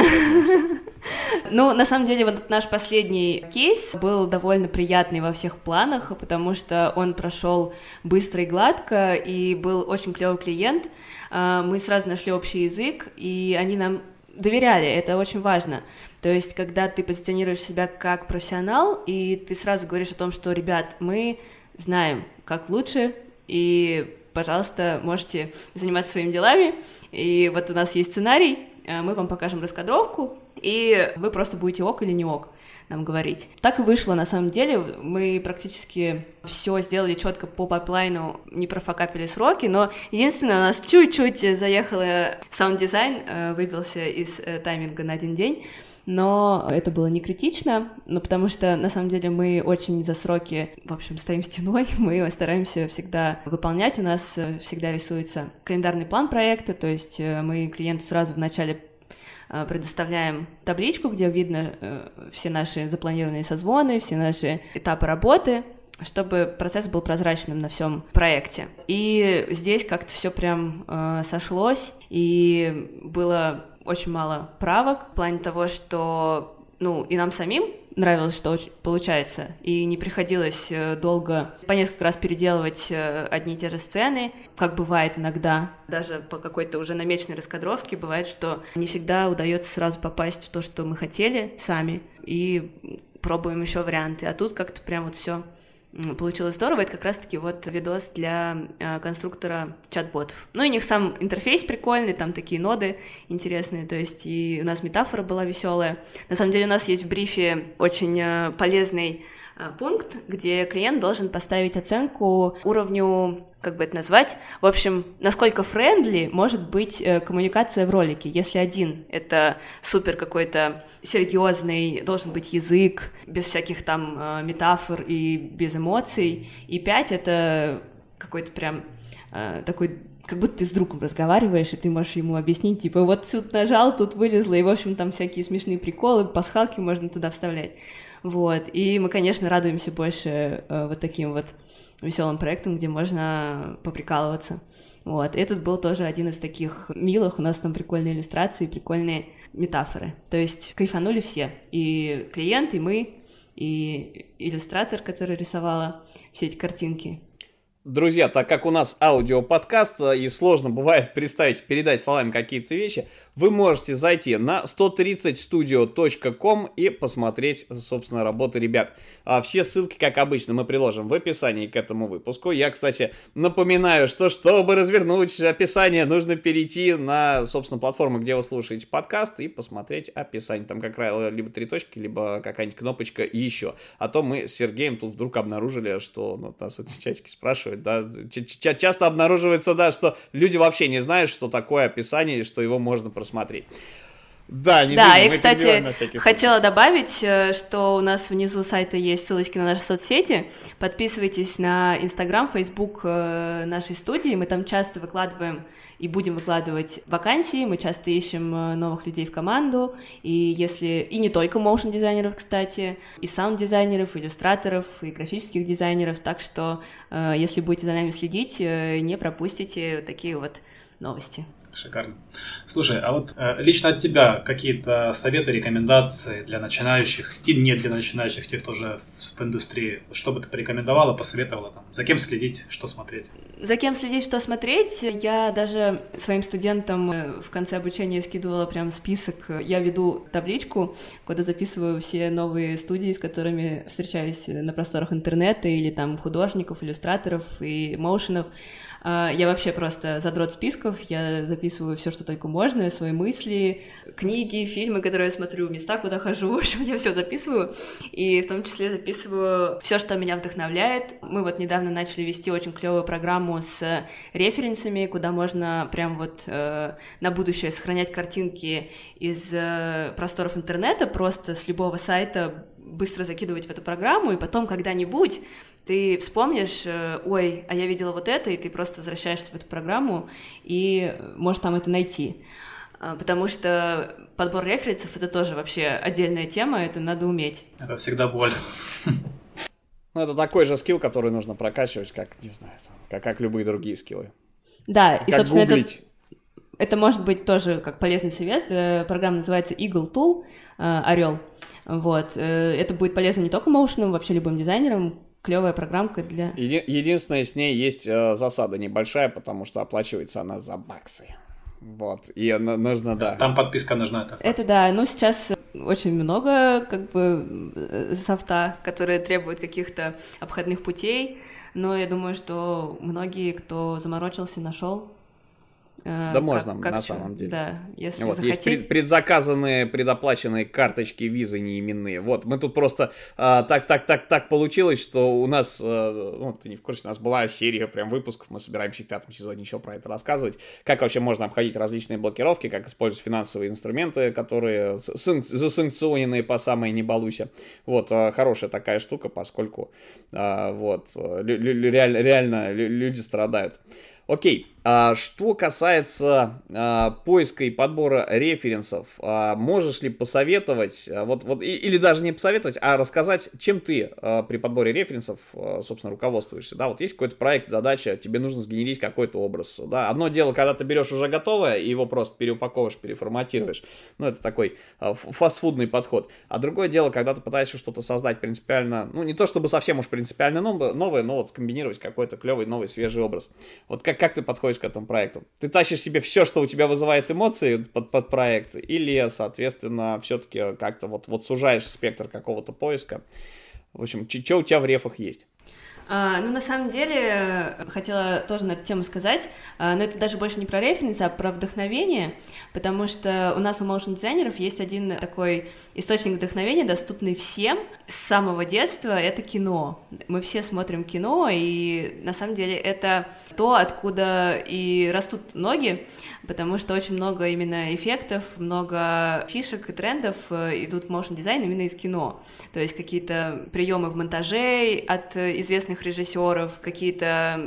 Ну, на самом деле, вот наш последний кейс был довольно приятный во всех планах, потому что он прошел быстро и гладко, и был очень клевый клиент. А, мы сразу нашли общий язык, и они нам доверяли, это очень важно. То есть, когда ты позиционируешь себя как профессионал, и ты сразу говоришь о том, что, ребят, мы знаем, как лучше, и, пожалуйста, можете заниматься своими делами. И вот у нас есть сценарий, э, мы вам покажем раскадровку, и вы просто будете ok или не ok нам говорить. Так и вышло на самом деле. Мы практически все сделали четко по pipeline у, не про fuckup или сроки, но единственное, у нас чуть-чуть заехало sound-дизайн, э, выбился из э, тайминга на один день, но это было не критично, но потому что, на самом деле, мы очень за сроки, в общем, стоим стеной, мы стараемся всегда выполнять, у нас э, всегда рисуется календарный план проекта, то есть мы клиенту сразу в начале предоставляем табличку, где видно э, все наши запланированные созвоны, все наши этапы работы, чтобы процесс был прозрачным на всем проекте. И здесь как-то все прям э, сошлось, и было очень мало правок в плане того, что ну и нам самим нравилось, что получается, и не приходилось э, долго по несколько раз переделывать э, одни и те же сцены, как бывает иногда, даже по какой-то уже намеченной раскадровке, бывает, что не всегда удается сразу попасть в то, что мы хотели сами, и пробуем еще варианты, а тут как-то прям вот все получилось здорово. Это как раз-таки вот видос для э, конструктора чат-ботов. Ну, и у них сам интерфейс прикольный, там такие ноды интересные, то есть и у нас метафора была веселая. На самом деле у нас есть в брифе очень э, полезный Э, пункт, где клиент должен поставить оценку уровню, как бы это назвать, в общем, насколько френдли может быть э, коммуникация в ролике. Если один — это супер какой-то серьезный, должен быть язык, без всяких там э, метафор и без эмоций, и пять — это какой-то прям такой как будто ты с другом разговариваешь, и ты можешь ему объяснить, типа, вот тут нажал, тут вылезло, и, в общем, там всякие смешные приколы, пасхалки можно туда вставлять. Вот, и мы, конечно, радуемся больше э, вот таким вот веселым проектом, где можно поприкалываться. Вот, этот был тоже один из таких милых, у нас там прикольные иллюстрации, прикольные метафоры. То есть кайфанули все, и клиент, и мы, и иллюстратор, который рисовала все эти картинки. Друзья, так как у нас аудиоподкаст э, и сложно бывает представить, передать словами какие-то вещи, вы можете зайти на 130studio.com и посмотреть, собственно, работы ребят. А все ссылки, как обычно, мы приложим в описании к этому выпуску. Я, кстати, напоминаю, что чтобы развернуть описание, нужно перейти на, собственно, платформу, где вы слушаете подкаст и посмотреть описание. Там, как правило, либо три точки, либо какая-нибудь кнопочка и еще. А то мы с Сергеем тут вдруг обнаружили, что ну, нас эти чатики спрашивают, да, часто обнаруживается, да, что люди вообще не знают, что такое описание и что его можно просмотреть. Да, не Да, и, кстати, хотела добавить, э, что у нас внизу сайта есть ссылочки на наши соцсети. Подписывайтесь на Инстаграм, Фейсбук э, нашей студии. Мы там часто выкладываем и будем выкладывать вакансии. Мы часто ищем э, новых людей в команду. И если и не только моушен дизайнеров, кстати, и саунд-дизайнеров, иллюстраторов, и графических дизайнеров. Так что, э, если будете за нами следить, э, не пропустите такие вот новости. Шикарно. Слушай, а вот э, лично от тебя какие-то советы, рекомендации для начинающих и не для начинающих, тех, кто уже в, в индустрии, что бы ты порекомендовала, посоветовала там, за кем следить, что смотреть? За кем следить, что смотреть, я даже своим студентам э, в конце обучения скидывала прям список. Я веду табличку, куда записываю все новые студии, с которыми встречаюсь на просторах интернета, или там художников, иллюстраторов и моушенов. А, Я вообще просто задрот списков, я записываю все, что только можно, свои мысли, книги, фильмы, которые я смотрю, места, куда хожу, в общем, я все записываю, и в том числе записываю все, что меня вдохновляет. Мы вот недавно начали вести очень клевую программу с референсами, куда можно прям вот э, на будущее сохранять картинки из э, просторов интернета, просто с любого сайта быстро закидывать в эту программу, и потом когда-нибудь ты вспомнишь, э, ой, а я видела вот это, и ты просто возвращаешься в эту программу и можешь там это найти. А, Потому что подбор референсов — это тоже вообще отдельная тема, это надо уметь. Это всегда боль. Ну, это такой же скилл, который нужно прокачивать, как, не знаю, там, как, как любые другие скиллы. Да, и, как собственно, это, гуглить. это может быть тоже как полезный совет. Э, Программа называется Eagle Tool, э, Орел. Вот. Э, Это будет полезно не только моушенам, вообще любым дизайнерам. Клевая программка для... Еди- Единственное, с ней есть э, засада небольшая, потому что оплачивается она за баксы. Вот. И на- нужно, да. Там подписка нужна. Это факт. Это да, ну сейчас очень много как бы э, софта, которые требуют каких-то обходных путей, но я думаю, что многие, кто заморочился, нашел. Э, Да можно, на чё. самом деле. Да, если Вот, есть захотеть. пред- предзаказанные, предоплаченные карточки визы неименные. Вот, мы тут просто а, так, так, так, так получилось, что у нас, а, ну, ты не в курсе, у нас была серия прям выпусков, мы собираемся в пятом сезоне еще про это рассказывать, как вообще можно обходить различные блокировки, как использовать финансовые инструменты, которые сан- засанкционенные по самой не балуйся. Вот, а, хорошая такая штука, поскольку, а, вот, реально лю- люди страдают. Окей, что касается а, поиска и подбора референсов, а, можешь ли посоветовать, а, вот, вот, или даже не посоветовать, а рассказать, чем ты а, при подборе референсов, а, собственно, руководствуешься, да, вот есть какой-то проект, задача, тебе нужно сгенерить какой-то образ, да, одно дело, когда ты берешь уже готовое и его просто переупаковываешь, переформатируешь, ну, это такой а, фастфудный подход, а другое дело, когда ты пытаешься что-то создать принципиально, ну, не то чтобы совсем уж принципиально новое, но вот скомбинировать какой-то клевый, новый, свежий образ. Вот как, как ты подходишь к этому проекту? Ты тащишь себе все, что у тебя вызывает эмоции под, под проект, или, соответственно, все-таки как-то вот, вот сужаешь спектр какого-то поиска? В общем, что у тебя в рефах есть? А, ну, на самом деле, э, хотела тоже на эту тему сказать, а, но это даже больше не про референсы, а про вдохновение, потому что у нас у моушен дизайнеров есть один такой источник вдохновения, доступный всем с самого детства, это кино. Мы все смотрим кино, и на самом деле это то, откуда и растут ноги, потому что очень много именно эффектов, много фишек и трендов э, идут в моушен дизайн именно из кино. То есть какие-то приемы в монтаже от э, известных режиссеров, какие-то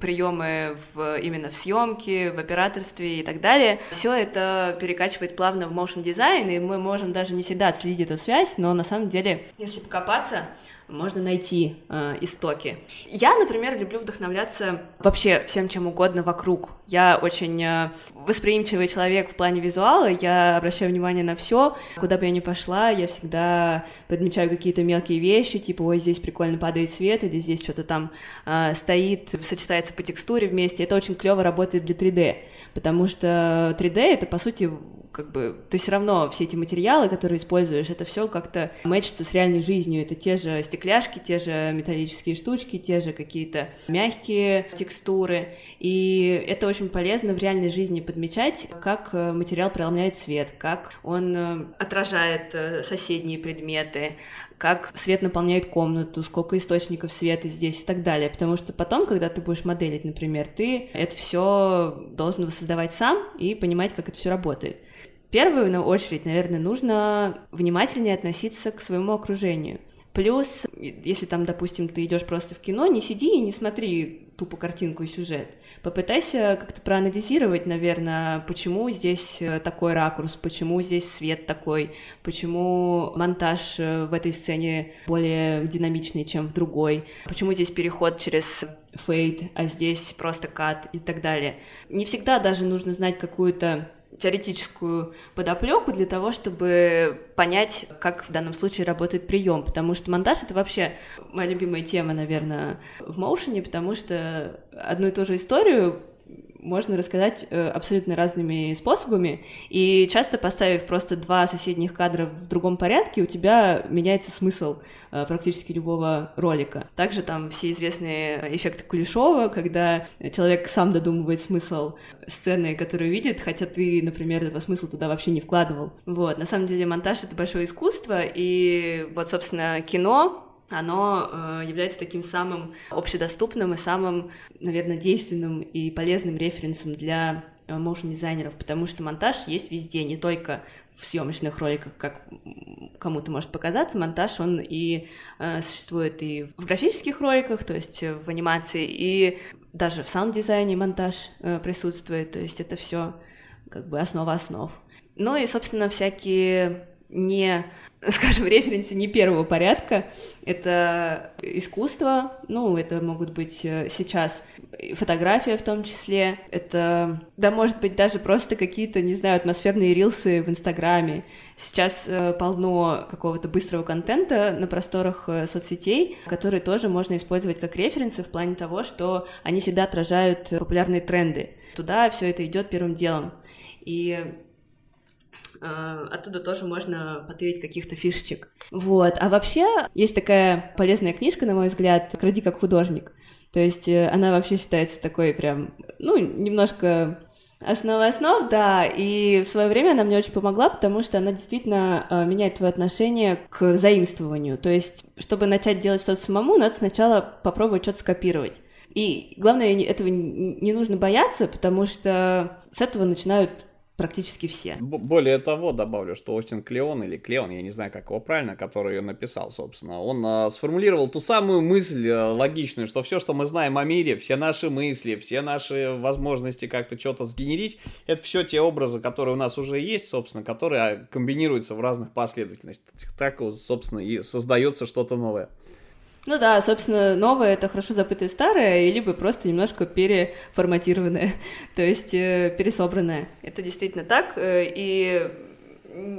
приемы в, именно в съемке, в операторстве и так далее. Все это перекачивает плавно в моушен дизайн, и мы можем даже не всегда отследить эту связь, но на самом деле, если покопаться, можно найти э, истоки. Я, например, люблю вдохновляться вообще всем чем угодно вокруг. Я очень э, восприимчивый человек в плане визуала, я обращаю внимание на все, куда бы я ни пошла, я всегда подмечаю какие-то мелкие вещи, типа, ой, здесь прикольно падает свет, или здесь что-то там э, стоит, сочетается по текстуре вместе. Это очень клево работает для 3D, потому что 3D это, по сути, как бы ты все равно все эти материалы, которые используешь, это все как-то мэчится с реальной жизнью. Это те же стекляшки, те же металлические штучки, те же какие-то мягкие текстуры. И это очень полезно в реальной жизни подмечать, как э, материал преломляет свет, как он э, отражает э, соседние предметы, как свет наполняет комнату, сколько источников света здесь и так далее. Потому что потом, когда ты будешь моделить, например, ты это все должен воссоздавать сам и понимать, как это все работает. Первую очередь, наверное, нужно внимательнее относиться к своему окружению. Плюс, если там, допустим, ты идешь просто в кино, не сиди и не смотри тупо картинку и сюжет. Попытайся как-то проанализировать, наверное, почему здесь э, такой ракурс, почему здесь свет такой, почему монтаж э, в этой сцене более динамичный, чем в другой, почему здесь переход через фейд, а здесь просто кат и так далее. Не всегда даже нужно знать какую-то теоретическую подоплеку для того, чтобы понять, как в данном случае работает прием, потому что монтаж это вообще моя любимая тема, наверное, в моушене, потому что одну и ту же историю можно рассказать э, абсолютно разными способами, и часто поставив просто два соседних кадра в другом порядке, у тебя меняется смысл э, практически любого ролика. Также там все известные эффекты Кулешова, когда человек сам додумывает смысл сцены, которую видит, хотя ты, например, этого смысла туда вообще не вкладывал. Вот, на самом деле монтаж — это большое искусство, и вот, собственно, кино оно э, является таким самым общедоступным и самым, наверное, действенным и полезным референсом для э, моушн-дизайнеров, потому что монтаж есть везде, не только в съемочных роликах, как кому-то может показаться, монтаж, он и э, существует и в графических роликах, то есть в анимации, и даже в саунд-дизайне монтаж э, присутствует, то есть это все как бы основа основ. Ну и, собственно, всякие не скажем, референсы не первого порядка. Это искусство, ну, это могут быть э, сейчас фотография в том числе. Это, да, может быть, даже просто какие-то, не знаю, атмосферные рилсы в Инстаграме. Сейчас э, полно какого-то быстрого контента на просторах э, соцсетей, которые тоже можно использовать как референсы в плане того, что они всегда отражают популярные тренды. Туда все это идет первым делом. И оттуда тоже можно потырить каких-то фишечек. Вот. А вообще, есть такая полезная книжка, на мой взгляд, «Кради как художник». То есть э, она вообще считается такой прям, ну, немножко Основа основ, да, и в свое время она мне очень помогла, потому что она действительно э, меняет твое отношение к заимствованию. То есть, чтобы начать делать что-то самому, надо сначала попробовать что-то скопировать. И главное, этого не нужно бояться, потому что с этого начинают практически все. Более того, добавлю, что Остин Клеон или Клеон, я не знаю, как его правильно, который ее написал, собственно, он а, сформулировал ту самую мысль а, логичную, что все, что мы знаем о мире, все наши мысли, все наши возможности как-то что-то сгенерить, это все те образы, которые у нас уже есть, собственно, которые а, комбинируются в разных последовательностях. Так, собственно, и создается что-то новое. Ну да, собственно, новое — это хорошо забытое старое, либо просто немножко переформатированное, то есть э, пересобранное. Это действительно так, э, и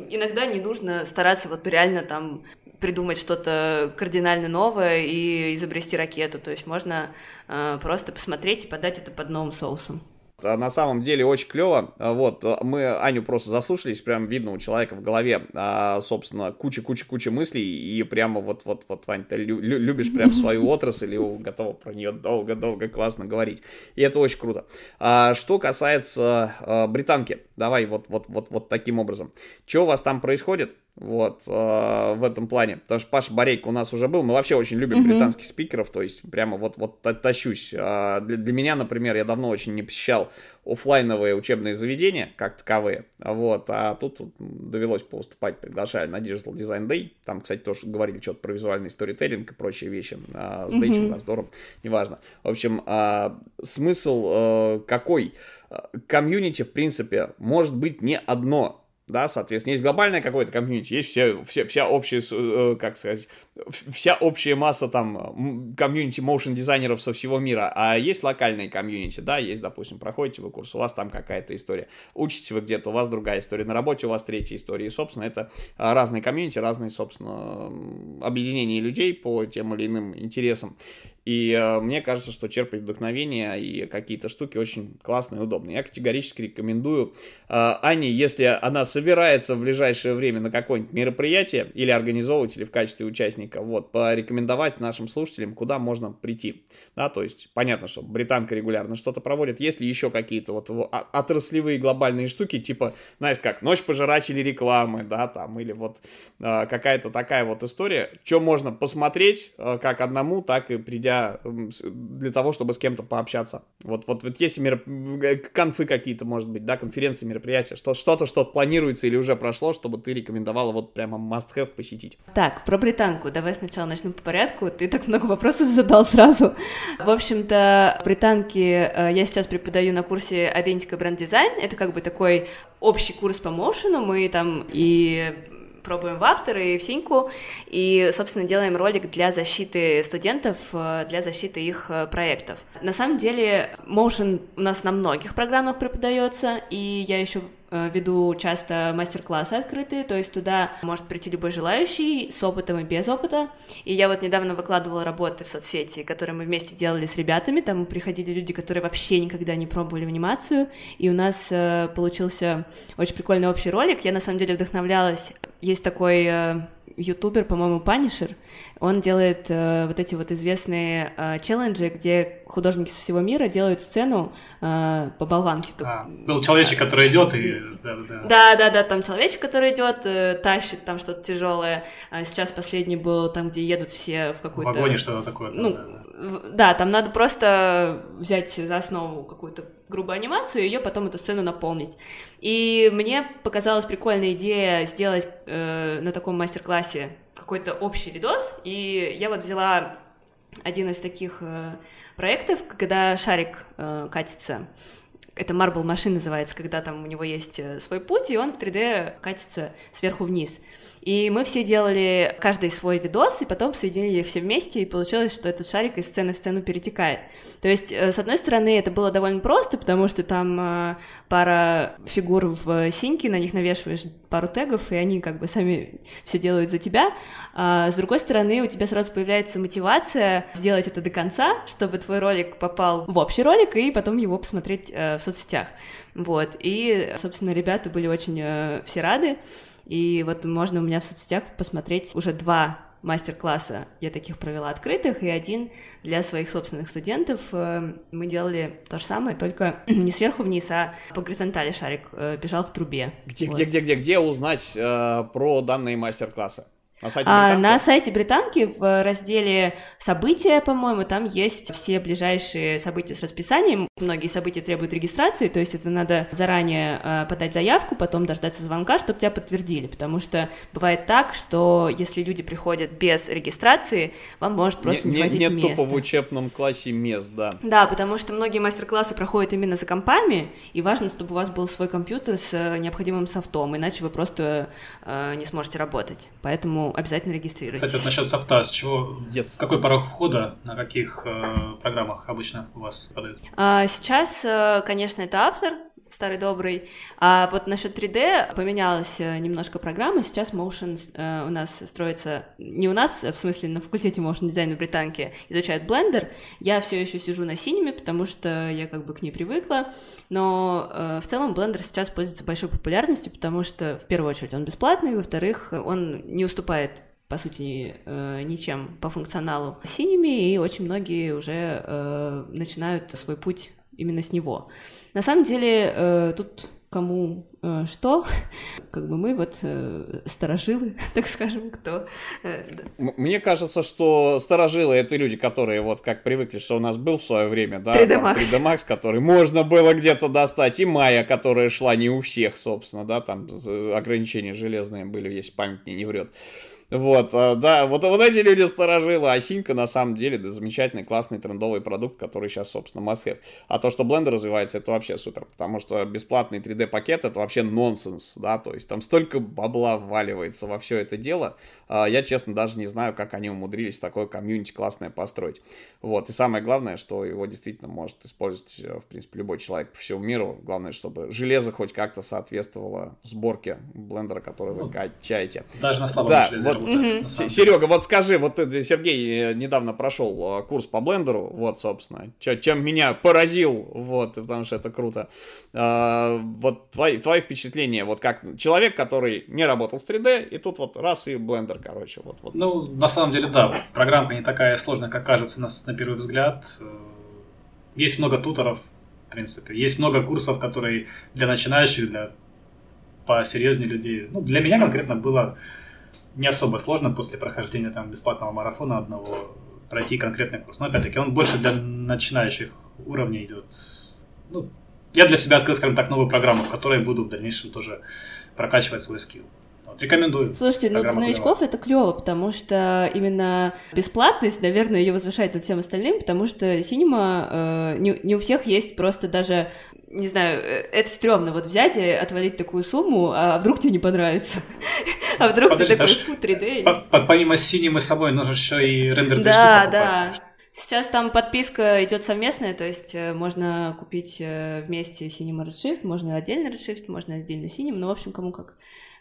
иногда не нужно стараться вот реально там придумать что-то кардинально новое и изобрести ракету, то есть можно э, просто посмотреть и подать это под новым соусом. А на самом деле очень клево. А вот, а, мы Аню просто заслушались, прям видно у человека в голове, а, собственно, куча-куча-куча мыслей, и прямо вот, вот, вот, Вань, ты лю- любишь прям свою отрасль, и готова про нее долго-долго классно говорить. И это очень круто. А, что касается а, британки, давай вот, вот, вот, вот таким образом. Что у вас там происходит? Вот, э, в этом плане. Потому что Паша Борейко у нас уже был. Мы вообще очень любим mm-hmm. британских спикеров. То есть, прямо вот, вот тащусь. А для, для меня, например, я давно очень не посещал офлайновые учебные заведения, как таковые. Вот, а тут довелось поступать, приглашали на Digital Design Day. Там, кстати, тоже говорили что-то про визуальный сторителлинг и прочие вещи. А, с Дэйчем, mm-hmm. раздором, неважно. В общем, а, смысл а, какой? Комьюнити, в принципе, может быть не одно да, соответственно, есть глобальное какое-то комьюнити, есть все, все, вся общая, э, как сказать, вся общая масса там комьюнити motion дизайнеров со всего мира, а есть локальные комьюнити, да, есть, допустим, проходите вы курс, у вас там какая-то история, учитесь вы где-то, у вас другая история, на работе у вас третья история, и, собственно, это а, разные комьюнити, разные, собственно, объединения людей по тем или иным интересам, и э, мне кажется, что черпать вдохновение и какие-то штуки очень классные и удобные. Я категорически рекомендую э, Ане, если она собирается в ближайшее время на какое-нибудь мероприятие или организовывать, или в качестве участника, вот, порекомендовать нашим слушателям, куда можно прийти. Да, то есть, понятно, что британка регулярно что-то проводит. Есть ли еще какие-то вот отраслевые глобальные штуки, типа, знаешь, как ночь пожирателей рекламы, да, там, или вот э, какая-то такая вот история, что можно посмотреть, э, как одному, так и придя для, для того, чтобы с кем-то пообщаться. Вот, вот, вот есть мероп... конфы какие-то, может быть, да, конференции, мероприятия, что, что-то, что планируется или уже прошло, чтобы ты рекомендовала вот прямо must-have посетить. Так, про британку. Давай сначала начнем по порядку. Ты так много вопросов задал сразу. В общем-то, в британке э, я сейчас преподаю на курсе Brand Design. Это как бы такой общий курс по моушену. Мы там и пробуем в авторы и в синьку, и, собственно, делаем ролик для защиты студентов, э, для защиты их э, проектов. На самом деле, Motion у нас на многих программах преподается, и я еще веду часто мастер-классы открытые, то есть туда может прийти любой желающий с опытом и без опыта. И я вот недавно выкладывала работы в соцсети, которые мы вместе делали с ребятами. Там приходили люди, которые вообще никогда не пробовали анимацию, и у нас э, получился очень прикольный общий ролик. Я на самом деле вдохновлялась. Есть такой э, ютубер, по-моему, Панишер, он делает э, вот эти вот известные э, челленджи, где художники со всего мира делают сцену э, по болванке. А, был человечек, который идет и... Да, да. да, да, да, там человечек, который идет, э, тащит там что-то тяжелое. А сейчас последний был там, где едут все в какую-то... В вагоне что-то такое. Ну, да, да. да, там надо просто взять за основу какую-то грубую анимацию и ее потом эту сцену наполнить. И мне показалась прикольная идея сделать э, на таком мастер-классе какой-то общий видос, и я вот взяла один из таких э, проектов, когда шарик э, катится. Это Marble Machine называется, когда там у него есть э, свой путь, и он в 3D катится сверху вниз. И мы все делали каждый свой видос, и потом соединили их все вместе, и получилось, что этот шарик из сцены в сцену перетекает. То есть, э, с одной стороны, это было довольно просто, потому что там э, пара фигур в синьке, на них навешиваешь пару тегов, и они как бы сами все делают за тебя. А с другой стороны, у тебя сразу появляется мотивация сделать это до конца, чтобы твой ролик попал в общий ролик, и потом его посмотреть э, в соцсетях. Вот, и, собственно, ребята были очень все рады. И вот можно у меня в соцсетях посмотреть уже два мастер-класса я таких провела открытых, и один для своих собственных студентов. Э, мы делали то же самое, только не сверху вниз, а по горизонтали шарик э, бежал в трубе. Где, вот. где, где, где, где узнать э, про данные мастер-классы? На сайте а, на сайте Британки в разделе «События», по-моему, там есть все ближайшие события с расписанием. Многие события требуют регистрации, то есть это надо заранее э, подать заявку, потом дождаться звонка, чтобы тебя подтвердили, потому что бывает так, что если люди приходят без регистрации, вам может просто не, не хватить Нет места. тупо в учебном классе мест, да. Да, потому что многие мастер-классы проходят именно за компами, и важно, чтобы у вас был свой компьютер с э, необходимым софтом, иначе вы просто э, не сможете работать. Поэтому обязательно регистрируйтесь. Кстати, вот насчет софта, с чего, yes. какой порог входа, на каких э, программах обычно у вас подают? А, сейчас, э, конечно, это автор, старый добрый. А вот насчет 3D поменялась э, немножко программа. Сейчас Motion э, у нас строится не у нас, в смысле на факультете Motion дизайна в Британке изучают Blender. Я все еще сижу на синеме, потому что я как бы к ней привыкла. Но э, в целом Blender сейчас пользуется большой популярностью, потому что в первую очередь он бесплатный, во-вторых, он не уступает по сути, э, ничем по функционалу синими, и очень многие уже э, начинают свой путь именно с него. На самом деле, э, тут кому э, что, как бы мы вот э, старожилы, так скажем, кто. Э, да. Мне кажется, что старожилы это люди, которые вот как привыкли, что у нас был в свое время, да, 3D Max, 3D Max который можно было где-то достать, и Майя, которая шла не у всех, собственно, да, там ограничения железные были, если память не врет. Вот, а, да, вот, вот эти люди сторожилы, а на самом деле да, замечательный, классный, трендовый продукт, который сейчас, собственно, must have. А то, что Blender развивается, это вообще супер, потому что бесплатный 3D-пакет это вообще нонсенс, да, то есть там столько бабла вваливается во все это дело, а, я, честно, даже не знаю, как они умудрились такое комьюнити классное построить. Вот, и самое главное, что его действительно может использовать, э, в принципе, любой человек по всему миру, главное, чтобы железо хоть как-то соответствовало сборке блендера, который вы ну, качаете. Даже на слабом да, железе. Вот работать. Серега, вот скажи, вот ты, Сергей недавно прошел э, курс по блендеру, вот, собственно, чем меня поразил, вот, потому что это круто. А, вот твои, твои впечатления, вот как человек, который не работал с 3D, и тут вот раз и блендер, короче, вот. вот. Ну, на самом деле, да, программка не такая сложная, как кажется на, на первый взгляд. Э, есть много туторов, в принципе. Есть много курсов, которые для начинающих, для посерьезнее людей. Ну, для меня конкретно было не особо сложно после прохождения там бесплатного марафона одного. пройти конкретный курс. Но опять-таки он больше для начинающих уровней идет. Ну, я для себя открыл, скажем так, новую программу, в которой буду в дальнейшем тоже прокачивать свой скилл. Рекомендую. Слушайте, ну для новичков это клево, потому что именно бесплатность, наверное, ее возвышает над всем остальным, потому что синема э, не, не у всех есть просто даже не знаю, э, это стрёмно вот взять и отвалить такую сумму, а вдруг тебе не понравится? А вдруг ты такой, фу, 3D. Помимо синемы собой нужно еще и рендер Да, да. Сейчас там подписка идет совместная, то есть э, можно купить э, вместе Cinema Redshift, можно отдельно Redshift, можно отдельно Cinema, ну, в общем, кому как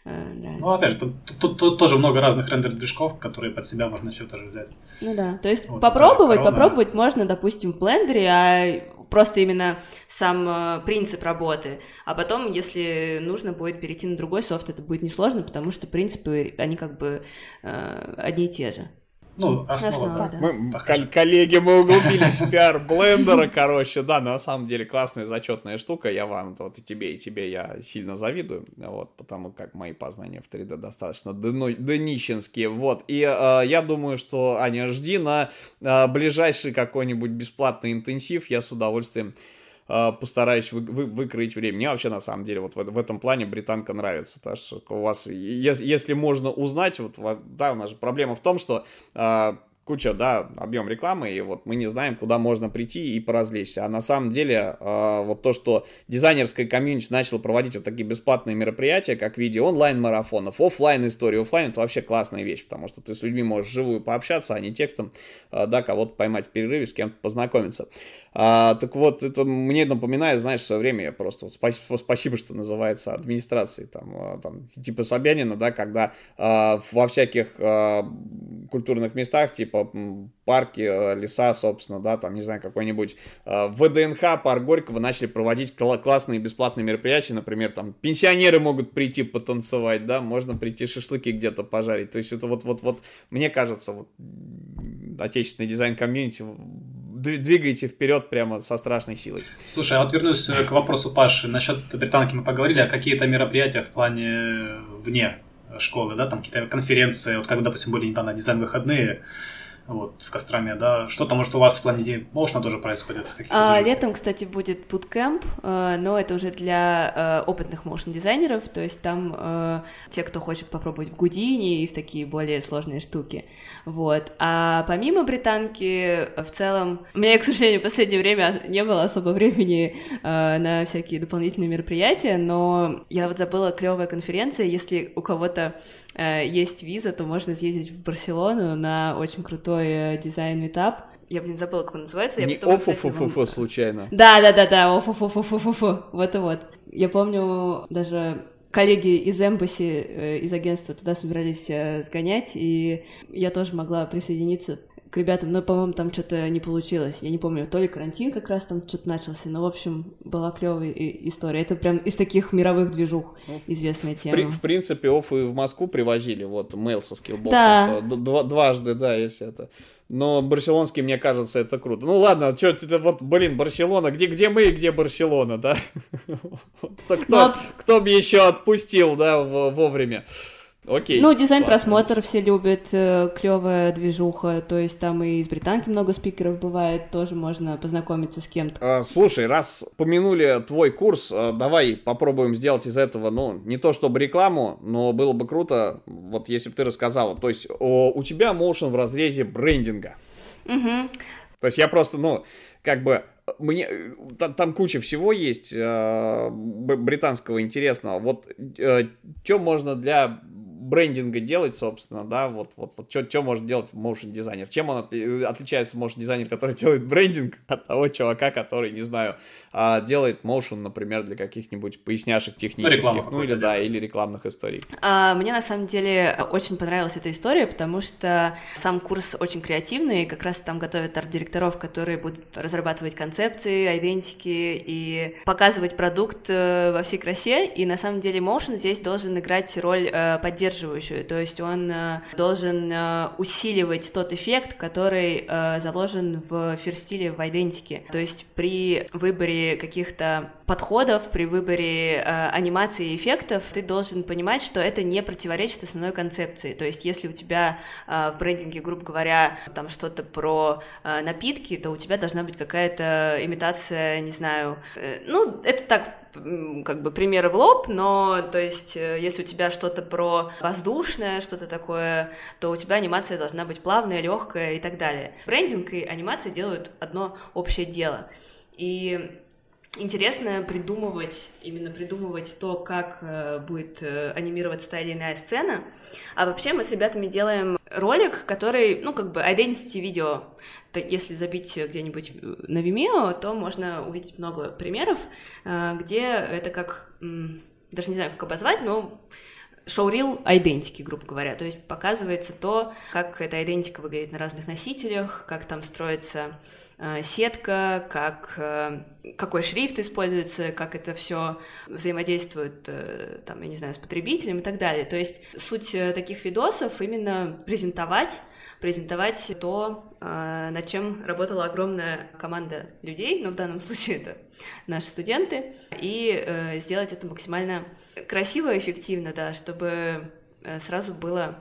нравится. Ну, опять же, тут, тут, тут тоже много разных рендер-движков, которые под себя можно еще тоже взять. Ну да, то есть вот, попробовать, корона... попробовать можно, допустим, в блендере, а просто именно сам э, принцип работы. А потом, если нужно будет перейти на другой софт, это будет несложно, потому что принципы, они как бы э, одни и те же. Ну, основа, основа да. Мы, кол- коллеги, мы углубились в пиар блендера, короче, да, на самом деле классная зачетная штука, я вам, вот и тебе, и тебе я сильно завидую, вот, потому как мои познания в 3D достаточно днищенские, вот, и э, я думаю, что, Аня, жди на э, ближайший какой-нибудь бесплатный интенсив, я с удовольствием постараюсь вы, вы, выкроить время. Мне вообще, на самом деле, вот в, в этом плане британка нравится. Так что у вас, если, если можно узнать, вот, да, у нас же проблема в том, что э, куча, да, объем рекламы, и вот мы не знаем, куда можно прийти и поразвлечься. А на самом деле, э, вот то, что дизайнерская комьюнити начала проводить вот такие бесплатные мероприятия, как в виде онлайн-марафонов, офлайн истории офлайн это вообще классная вещь, потому что ты с людьми можешь живую пообщаться, а не текстом, э, да, кого-то поймать в перерыве, с кем-то познакомиться. А, так вот, это мне напоминает, знаешь, в свое время я просто вот спасибо, спасибо, что называется администрацией, там, там типа Собянина, да, когда э, во всяких э, культурных местах, типа парки, э, леса, собственно, да, там, не знаю, какой-нибудь э, ВДНХ, парк Горького начали проводить классные бесплатные мероприятия, например, там, пенсионеры могут прийти потанцевать, да, можно прийти шашлыки где-то пожарить, то есть это вот-вот-вот, мне кажется, вот, отечественный дизайн-комьюнити двигаете вперед прямо со страшной силой. Слушай, а вот вернусь э, к вопросу Паши. Насчет британки мы поговорили, а какие-то мероприятия в плане вне школы, да, там какие-то конференции, вот как, допустим, были недавно дизайн-выходные, вот, в Костроме, да. Что-то, может, у вас в плане Motion тоже происходит? А, летом, кстати, будет bootcamp, э, но это уже для э, опытных motion дизайнеров, то есть там э, те, кто хочет попробовать в Гудини и в такие более сложные штуки, вот. А помимо британки, в целом, у меня, к сожалению, в последнее время не было особо времени на всякие дополнительные мероприятия, но я вот забыла клевая конференция, если у кого-то есть виза, то можно съездить в Барселону на очень крутой э, дизайн-meetup. Я, блин, забыла, как он называется. Не OFFF случайно. Да, да, да, да, OFFF. Вот и вот. Я помню даже коллеги из Эмбасси, э, из агентства туда собирались э, сгонять, и я тоже могла присоединиться к ребятам, но, по-моему, там что-то не получилось. Я не помню, то ли карантин как раз там что-то начался, но, в общем, была клевая история. Это прям из таких мировых движух ну, известная тема. В, в принципе, оффы в Москву привозили, вот, мейл со скиллбоксом. Да. Дважды, да, если это. Но барселонский, мне кажется, это круто. Ну ладно, что это вот, блин, Барселона, где, где мы и где Барселона, да? Кто, ну, кто бы еще отпустил, да, вовремя? Окей. Ну, дизайн-просмотр все любят, э, клевая движуха, то есть там и из британки много спикеров бывает, тоже можно познакомиться с кем-то. А, слушай, раз помянули твой курс, а, давай попробуем сделать из этого, ну, не то чтобы рекламу, но было бы круто, вот если бы ты рассказала, то есть о, у тебя motion в разрезе брендинга. Угу. То есть я просто, ну, как бы мне там, там куча всего есть э, британского интересного. Вот э, что можно для брендинга делать, собственно, да, вот, вот, вот что может делать motion дизайнер, чем он от, отличается motion дизайнер, который делает брендинг от того чувака, который, не знаю, а, делает motion, например, для каких-нибудь поясняшек технических, ну, ну или да, или рекламных историй. А, мне на самом деле очень понравилась эта история, потому что сам курс очень креативный, как раз там готовят арт-директоров, которые будут разрабатывать концепции, айдентики и показывать продукт э, во всей красе, и на самом деле motion здесь должен играть роль э, поддержки поддерживающую, то есть он э, должен э, усиливать тот эффект, который э, заложен в ферстиле в идентике. То есть при выборе каких-то подходов, при выборе анимации и эффектов, ты должен понимать, что это не противоречит основной концепции. То есть если у тебя в брендинге, грубо говоря, там что-то про напитки, то у тебя должна быть какая-то имитация, не знаю, ну, это так как бы примеры в лоб, но то есть если у тебя что-то про воздушное, что-то такое, то у тебя анимация должна быть плавная, легкая и так далее. Брендинг и анимация делают одно общее дело. И интересно придумывать, именно придумывать то, как э, будет э, анимироваться та или иная сцена. А вообще мы с ребятами делаем ролик, который, ну, как бы identity видео. Если забить где-нибудь на Vimeo, то можно увидеть много примеров, э, где это как, даже не знаю, как обозвать, но шоурил идентики, грубо говоря. То есть показывается то, как эта идентика выглядит на разных носителях, как там строится Э, сетка, как, э, какой шрифт используется, как это все взаимодействует, э, там, я не знаю, с потребителем и так далее. То есть суть таких видосов именно презентовать презентовать то, над чем работала огромная команда людей, но в данном случае это наши студенты, и сделать это максимально красиво и эффективно, да, чтобы сразу было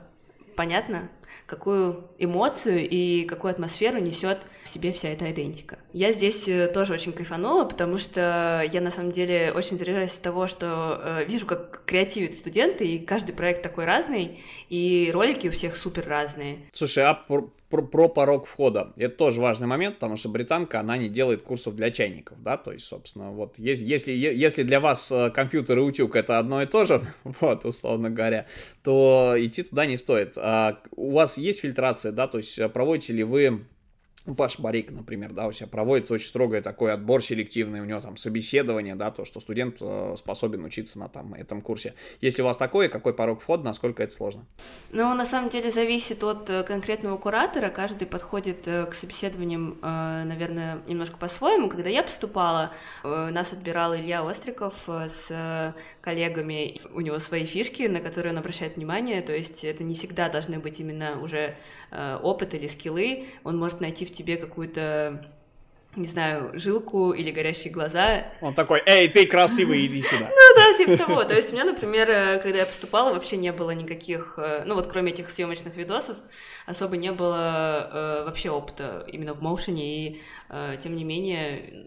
понятно, какую эмоцию и какую атмосферу несет в себе вся эта идентика. Я здесь э, тоже очень кайфанула, потому что я на самом деле очень заряжаюсь от того, что э, вижу, как креативят студенты, и каждый проект такой разный, и ролики у всех супер разные. Слушай, а про, про, про порог входа. Это тоже важный момент, потому что британка, она не делает курсов для чайников, да, то есть, собственно, вот, если, если, если для вас э, компьютер и утюг это одно и то же, вот, условно говоря, то идти туда не стоит. А у вас есть фильтрация, да, то есть э, проводите ли вы ну, Паш Барик, например, да, у себя проводит очень строгое такой отбор селективный, у него там собеседование, да, то, что студент э, способен учиться на там этом курсе. Если у вас такое, какой порог входа, насколько это сложно? Ну, на самом деле зависит от э, конкретного куратора, каждый подходит э, к собеседованиям, наверное, немножко по-своему. Когда я поступала, нас отбирал Илья Остриков с коллегами, у него свои фишки, на которые он обращает внимание, то есть это не всегда должны быть именно уже опыт или скиллы, он может найти в тебе какую-то не знаю, жилку или горящие глаза. Он такой, эй, ты красивый, иди сюда. Ну да, типа того. То есть у меня, например, э, когда я поступала, вообще не было никаких, э, ну вот кроме этих съемочных видосов, особо не было э, вообще опыта именно в моушене, и тем не менее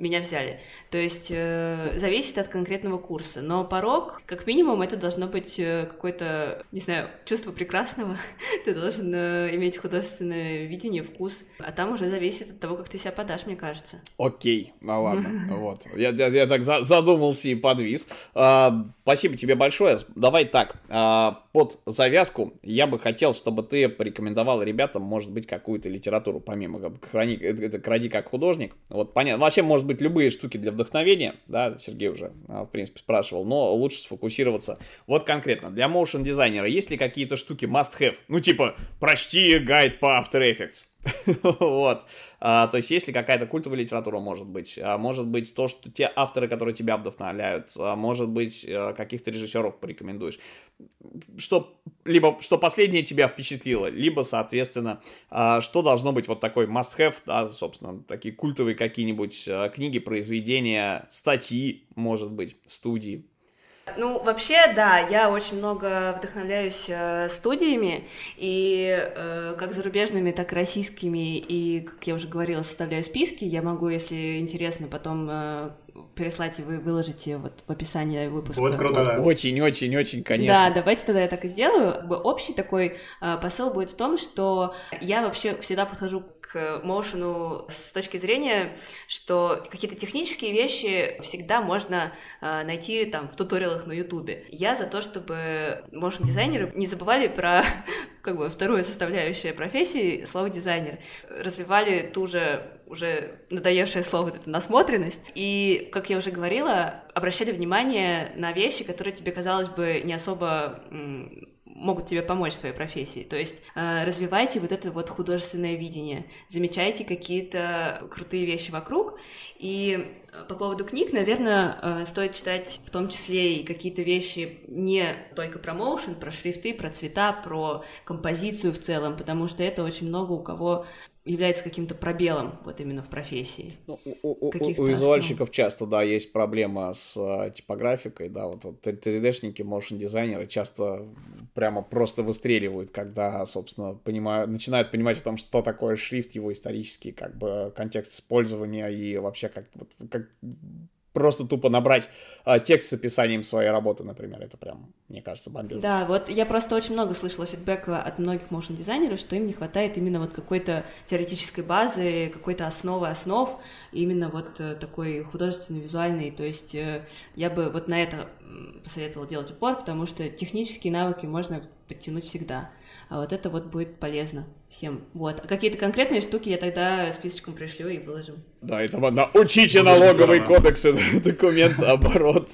меня взяли. То есть э, зависит от конкретного курса. Но порог, как минимум, это должно быть э, какое-то, не знаю, чувство прекрасного. ты должен э, иметь художественное видение, вкус. А там уже зависит от того, как ты себя подашь, мне кажется. Окей, ну ладно. вот. Я, я, я так за, задумался и подвис. А, спасибо тебе большое. Давай так. А, под завязку я бы хотел, чтобы ты порекомендовал ребятам, может быть, какую-то литературу, помимо хрони, это, кради как художник. Вот понятно. Вообще, может быть, любые штуки для вдохновения, да, Сергей уже, а, в принципе, спрашивал, но лучше сфокусироваться. Вот конкретно, для motion дизайнера есть ли какие-то штуки must-have? Ну, типа, прочти гайд по After Effects. вот. А, то есть, если какая-то культовая литература может быть, а, может быть то, что те авторы, которые тебя вдохновляют, а, может быть а, каких-то режиссеров порекомендуешь, что либо что последнее тебя впечатлило, либо, соответственно, что должно быть вот такой must-have, да, собственно, такие культовые какие-нибудь книги, произведения, статьи, может быть, студии. Ну, вообще, да, я очень много вдохновляюсь э, студиями, и э, как зарубежными, так и российскими, и, как я уже говорила, составляю списки. Я могу, если интересно, потом э, переслать и вы выложите вот в описании выпуска. Вот круто, да. Очень, очень, очень, конечно. Да, давайте тогда я так и сделаю. Общий такой э, посыл будет в том, что я вообще всегда подхожу к моушену с точки зрения, что какие-то технические вещи всегда можно э, найти там в туториалах на ютубе. Я за то, чтобы моушен-дизайнеры не забывали про как бы вторую составляющую профессии, слово дизайнер. Развивали ту же уже надоевшее слово это насмотренность. И, как я уже говорила, обращали внимание на вещи, которые тебе, казалось бы, не особо могут тебе помочь в твоей профессии. То есть э, развивайте вот это вот художественное видение, замечайте какие-то крутые вещи вокруг. И э, по поводу книг, наверное, э, стоит читать в том числе и какие-то вещи не только про моушен, про шрифты, про цвета, про композицию в целом, потому что это очень много у кого является каким-то пробелом вот именно в профессии. Ну, у, у, у визуальщиков часто, да, есть проблема с э, типографикой, да, вот, вот 3D-шники, моушен-дизайнеры часто прямо просто выстреливают, когда, собственно, понимают, начинают понимать о том, что такое шрифт, его исторический, как бы, контекст использования и вообще как, вот, как просто тупо набрать а, текст с описанием своей работы, например. Это прям, мне кажется, бомбезно. Да, вот я просто очень много слышала фидбэка от многих моушен дизайнеров, что им не хватает именно вот какой-то теоретической базы, какой-то основы основ, именно вот э, такой художественный, визуальный. То есть э, я бы вот на это посоветовала делать упор, потому что технические навыки можно подтянуть всегда а вот это вот будет полезно всем. Вот. А какие-то конкретные штуки я тогда списочком пришлю и выложим. Да, это научите налоговый кодекс, документ оборот.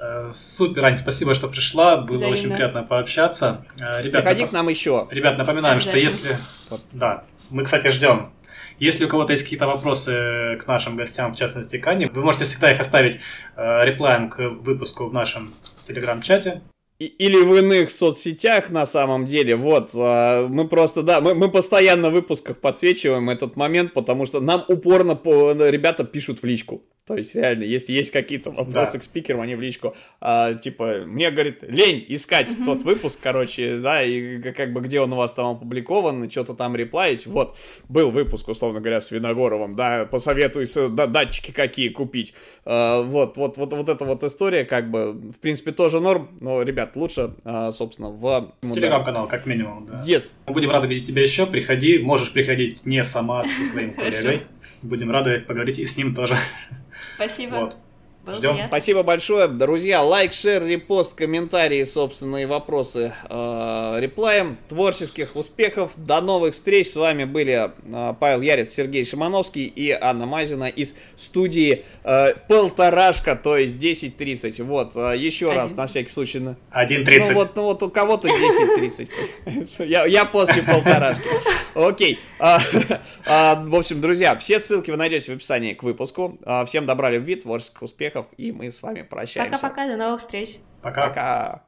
Э, супер, Ань, спасибо, что пришла. Было Взаимно. очень приятно пообщаться. Э, ребят, Приходи нап... к нам еще. Ребят, напоминаем, что если... Вот. Да, мы, кстати, ждем. Если у кого-то есть какие-то вопросы к нашим гостям, в частности, к Ане, вы можете всегда их оставить э, реплаем к выпуску в нашем телеграм-чате или в иных соцсетях на самом деле. Вот, а, мы просто, да, мы, мы постоянно в выпусках подсвечиваем этот момент, потому что нам упорно по, ребята пишут в личку. То есть, реально, если есть какие-то вопросы да. к спикерам, они в личку, а, типа, мне, говорит, лень искать mm-hmm. тот выпуск, короче, да, и как бы где он у вас там опубликован, что-то там реплаить. Вот, был выпуск, условно говоря, с Виногоровым, да, посоветуй, да, датчики какие купить. А, вот, вот, вот, вот эта вот история, как бы, в принципе, тоже норм, но, ребят, лучше, а, собственно, в... В телеграм-канал, как минимум, да. Yes. Мы будем рады видеть тебя еще, приходи, можешь приходить не сама со своим коллегой. Будем рады поговорить и с ним тоже. Спасибо. Вот. Ждем. Спасибо большое. Друзья, лайк, шер, репост, комментарии, собственные вопросы э, реплаем. Творческих успехов. До новых встреч. С вами были э, Павел Ярец, Сергей Шимановский и Анна Мазина из студии э, Полторашка, то есть 10.30. Вот, э, еще Один. раз, на всякий случай. 1.30. Ну вот, ну вот у кого-то 10.30. я, я после полторашки. Окей. А, а, в общем, друзья, все ссылки вы найдете в описании к выпуску. А, всем добра, любви, творческих успехов успехов, и мы с вами прощаемся. Пока-пока, до новых встреч. Пока. Пока.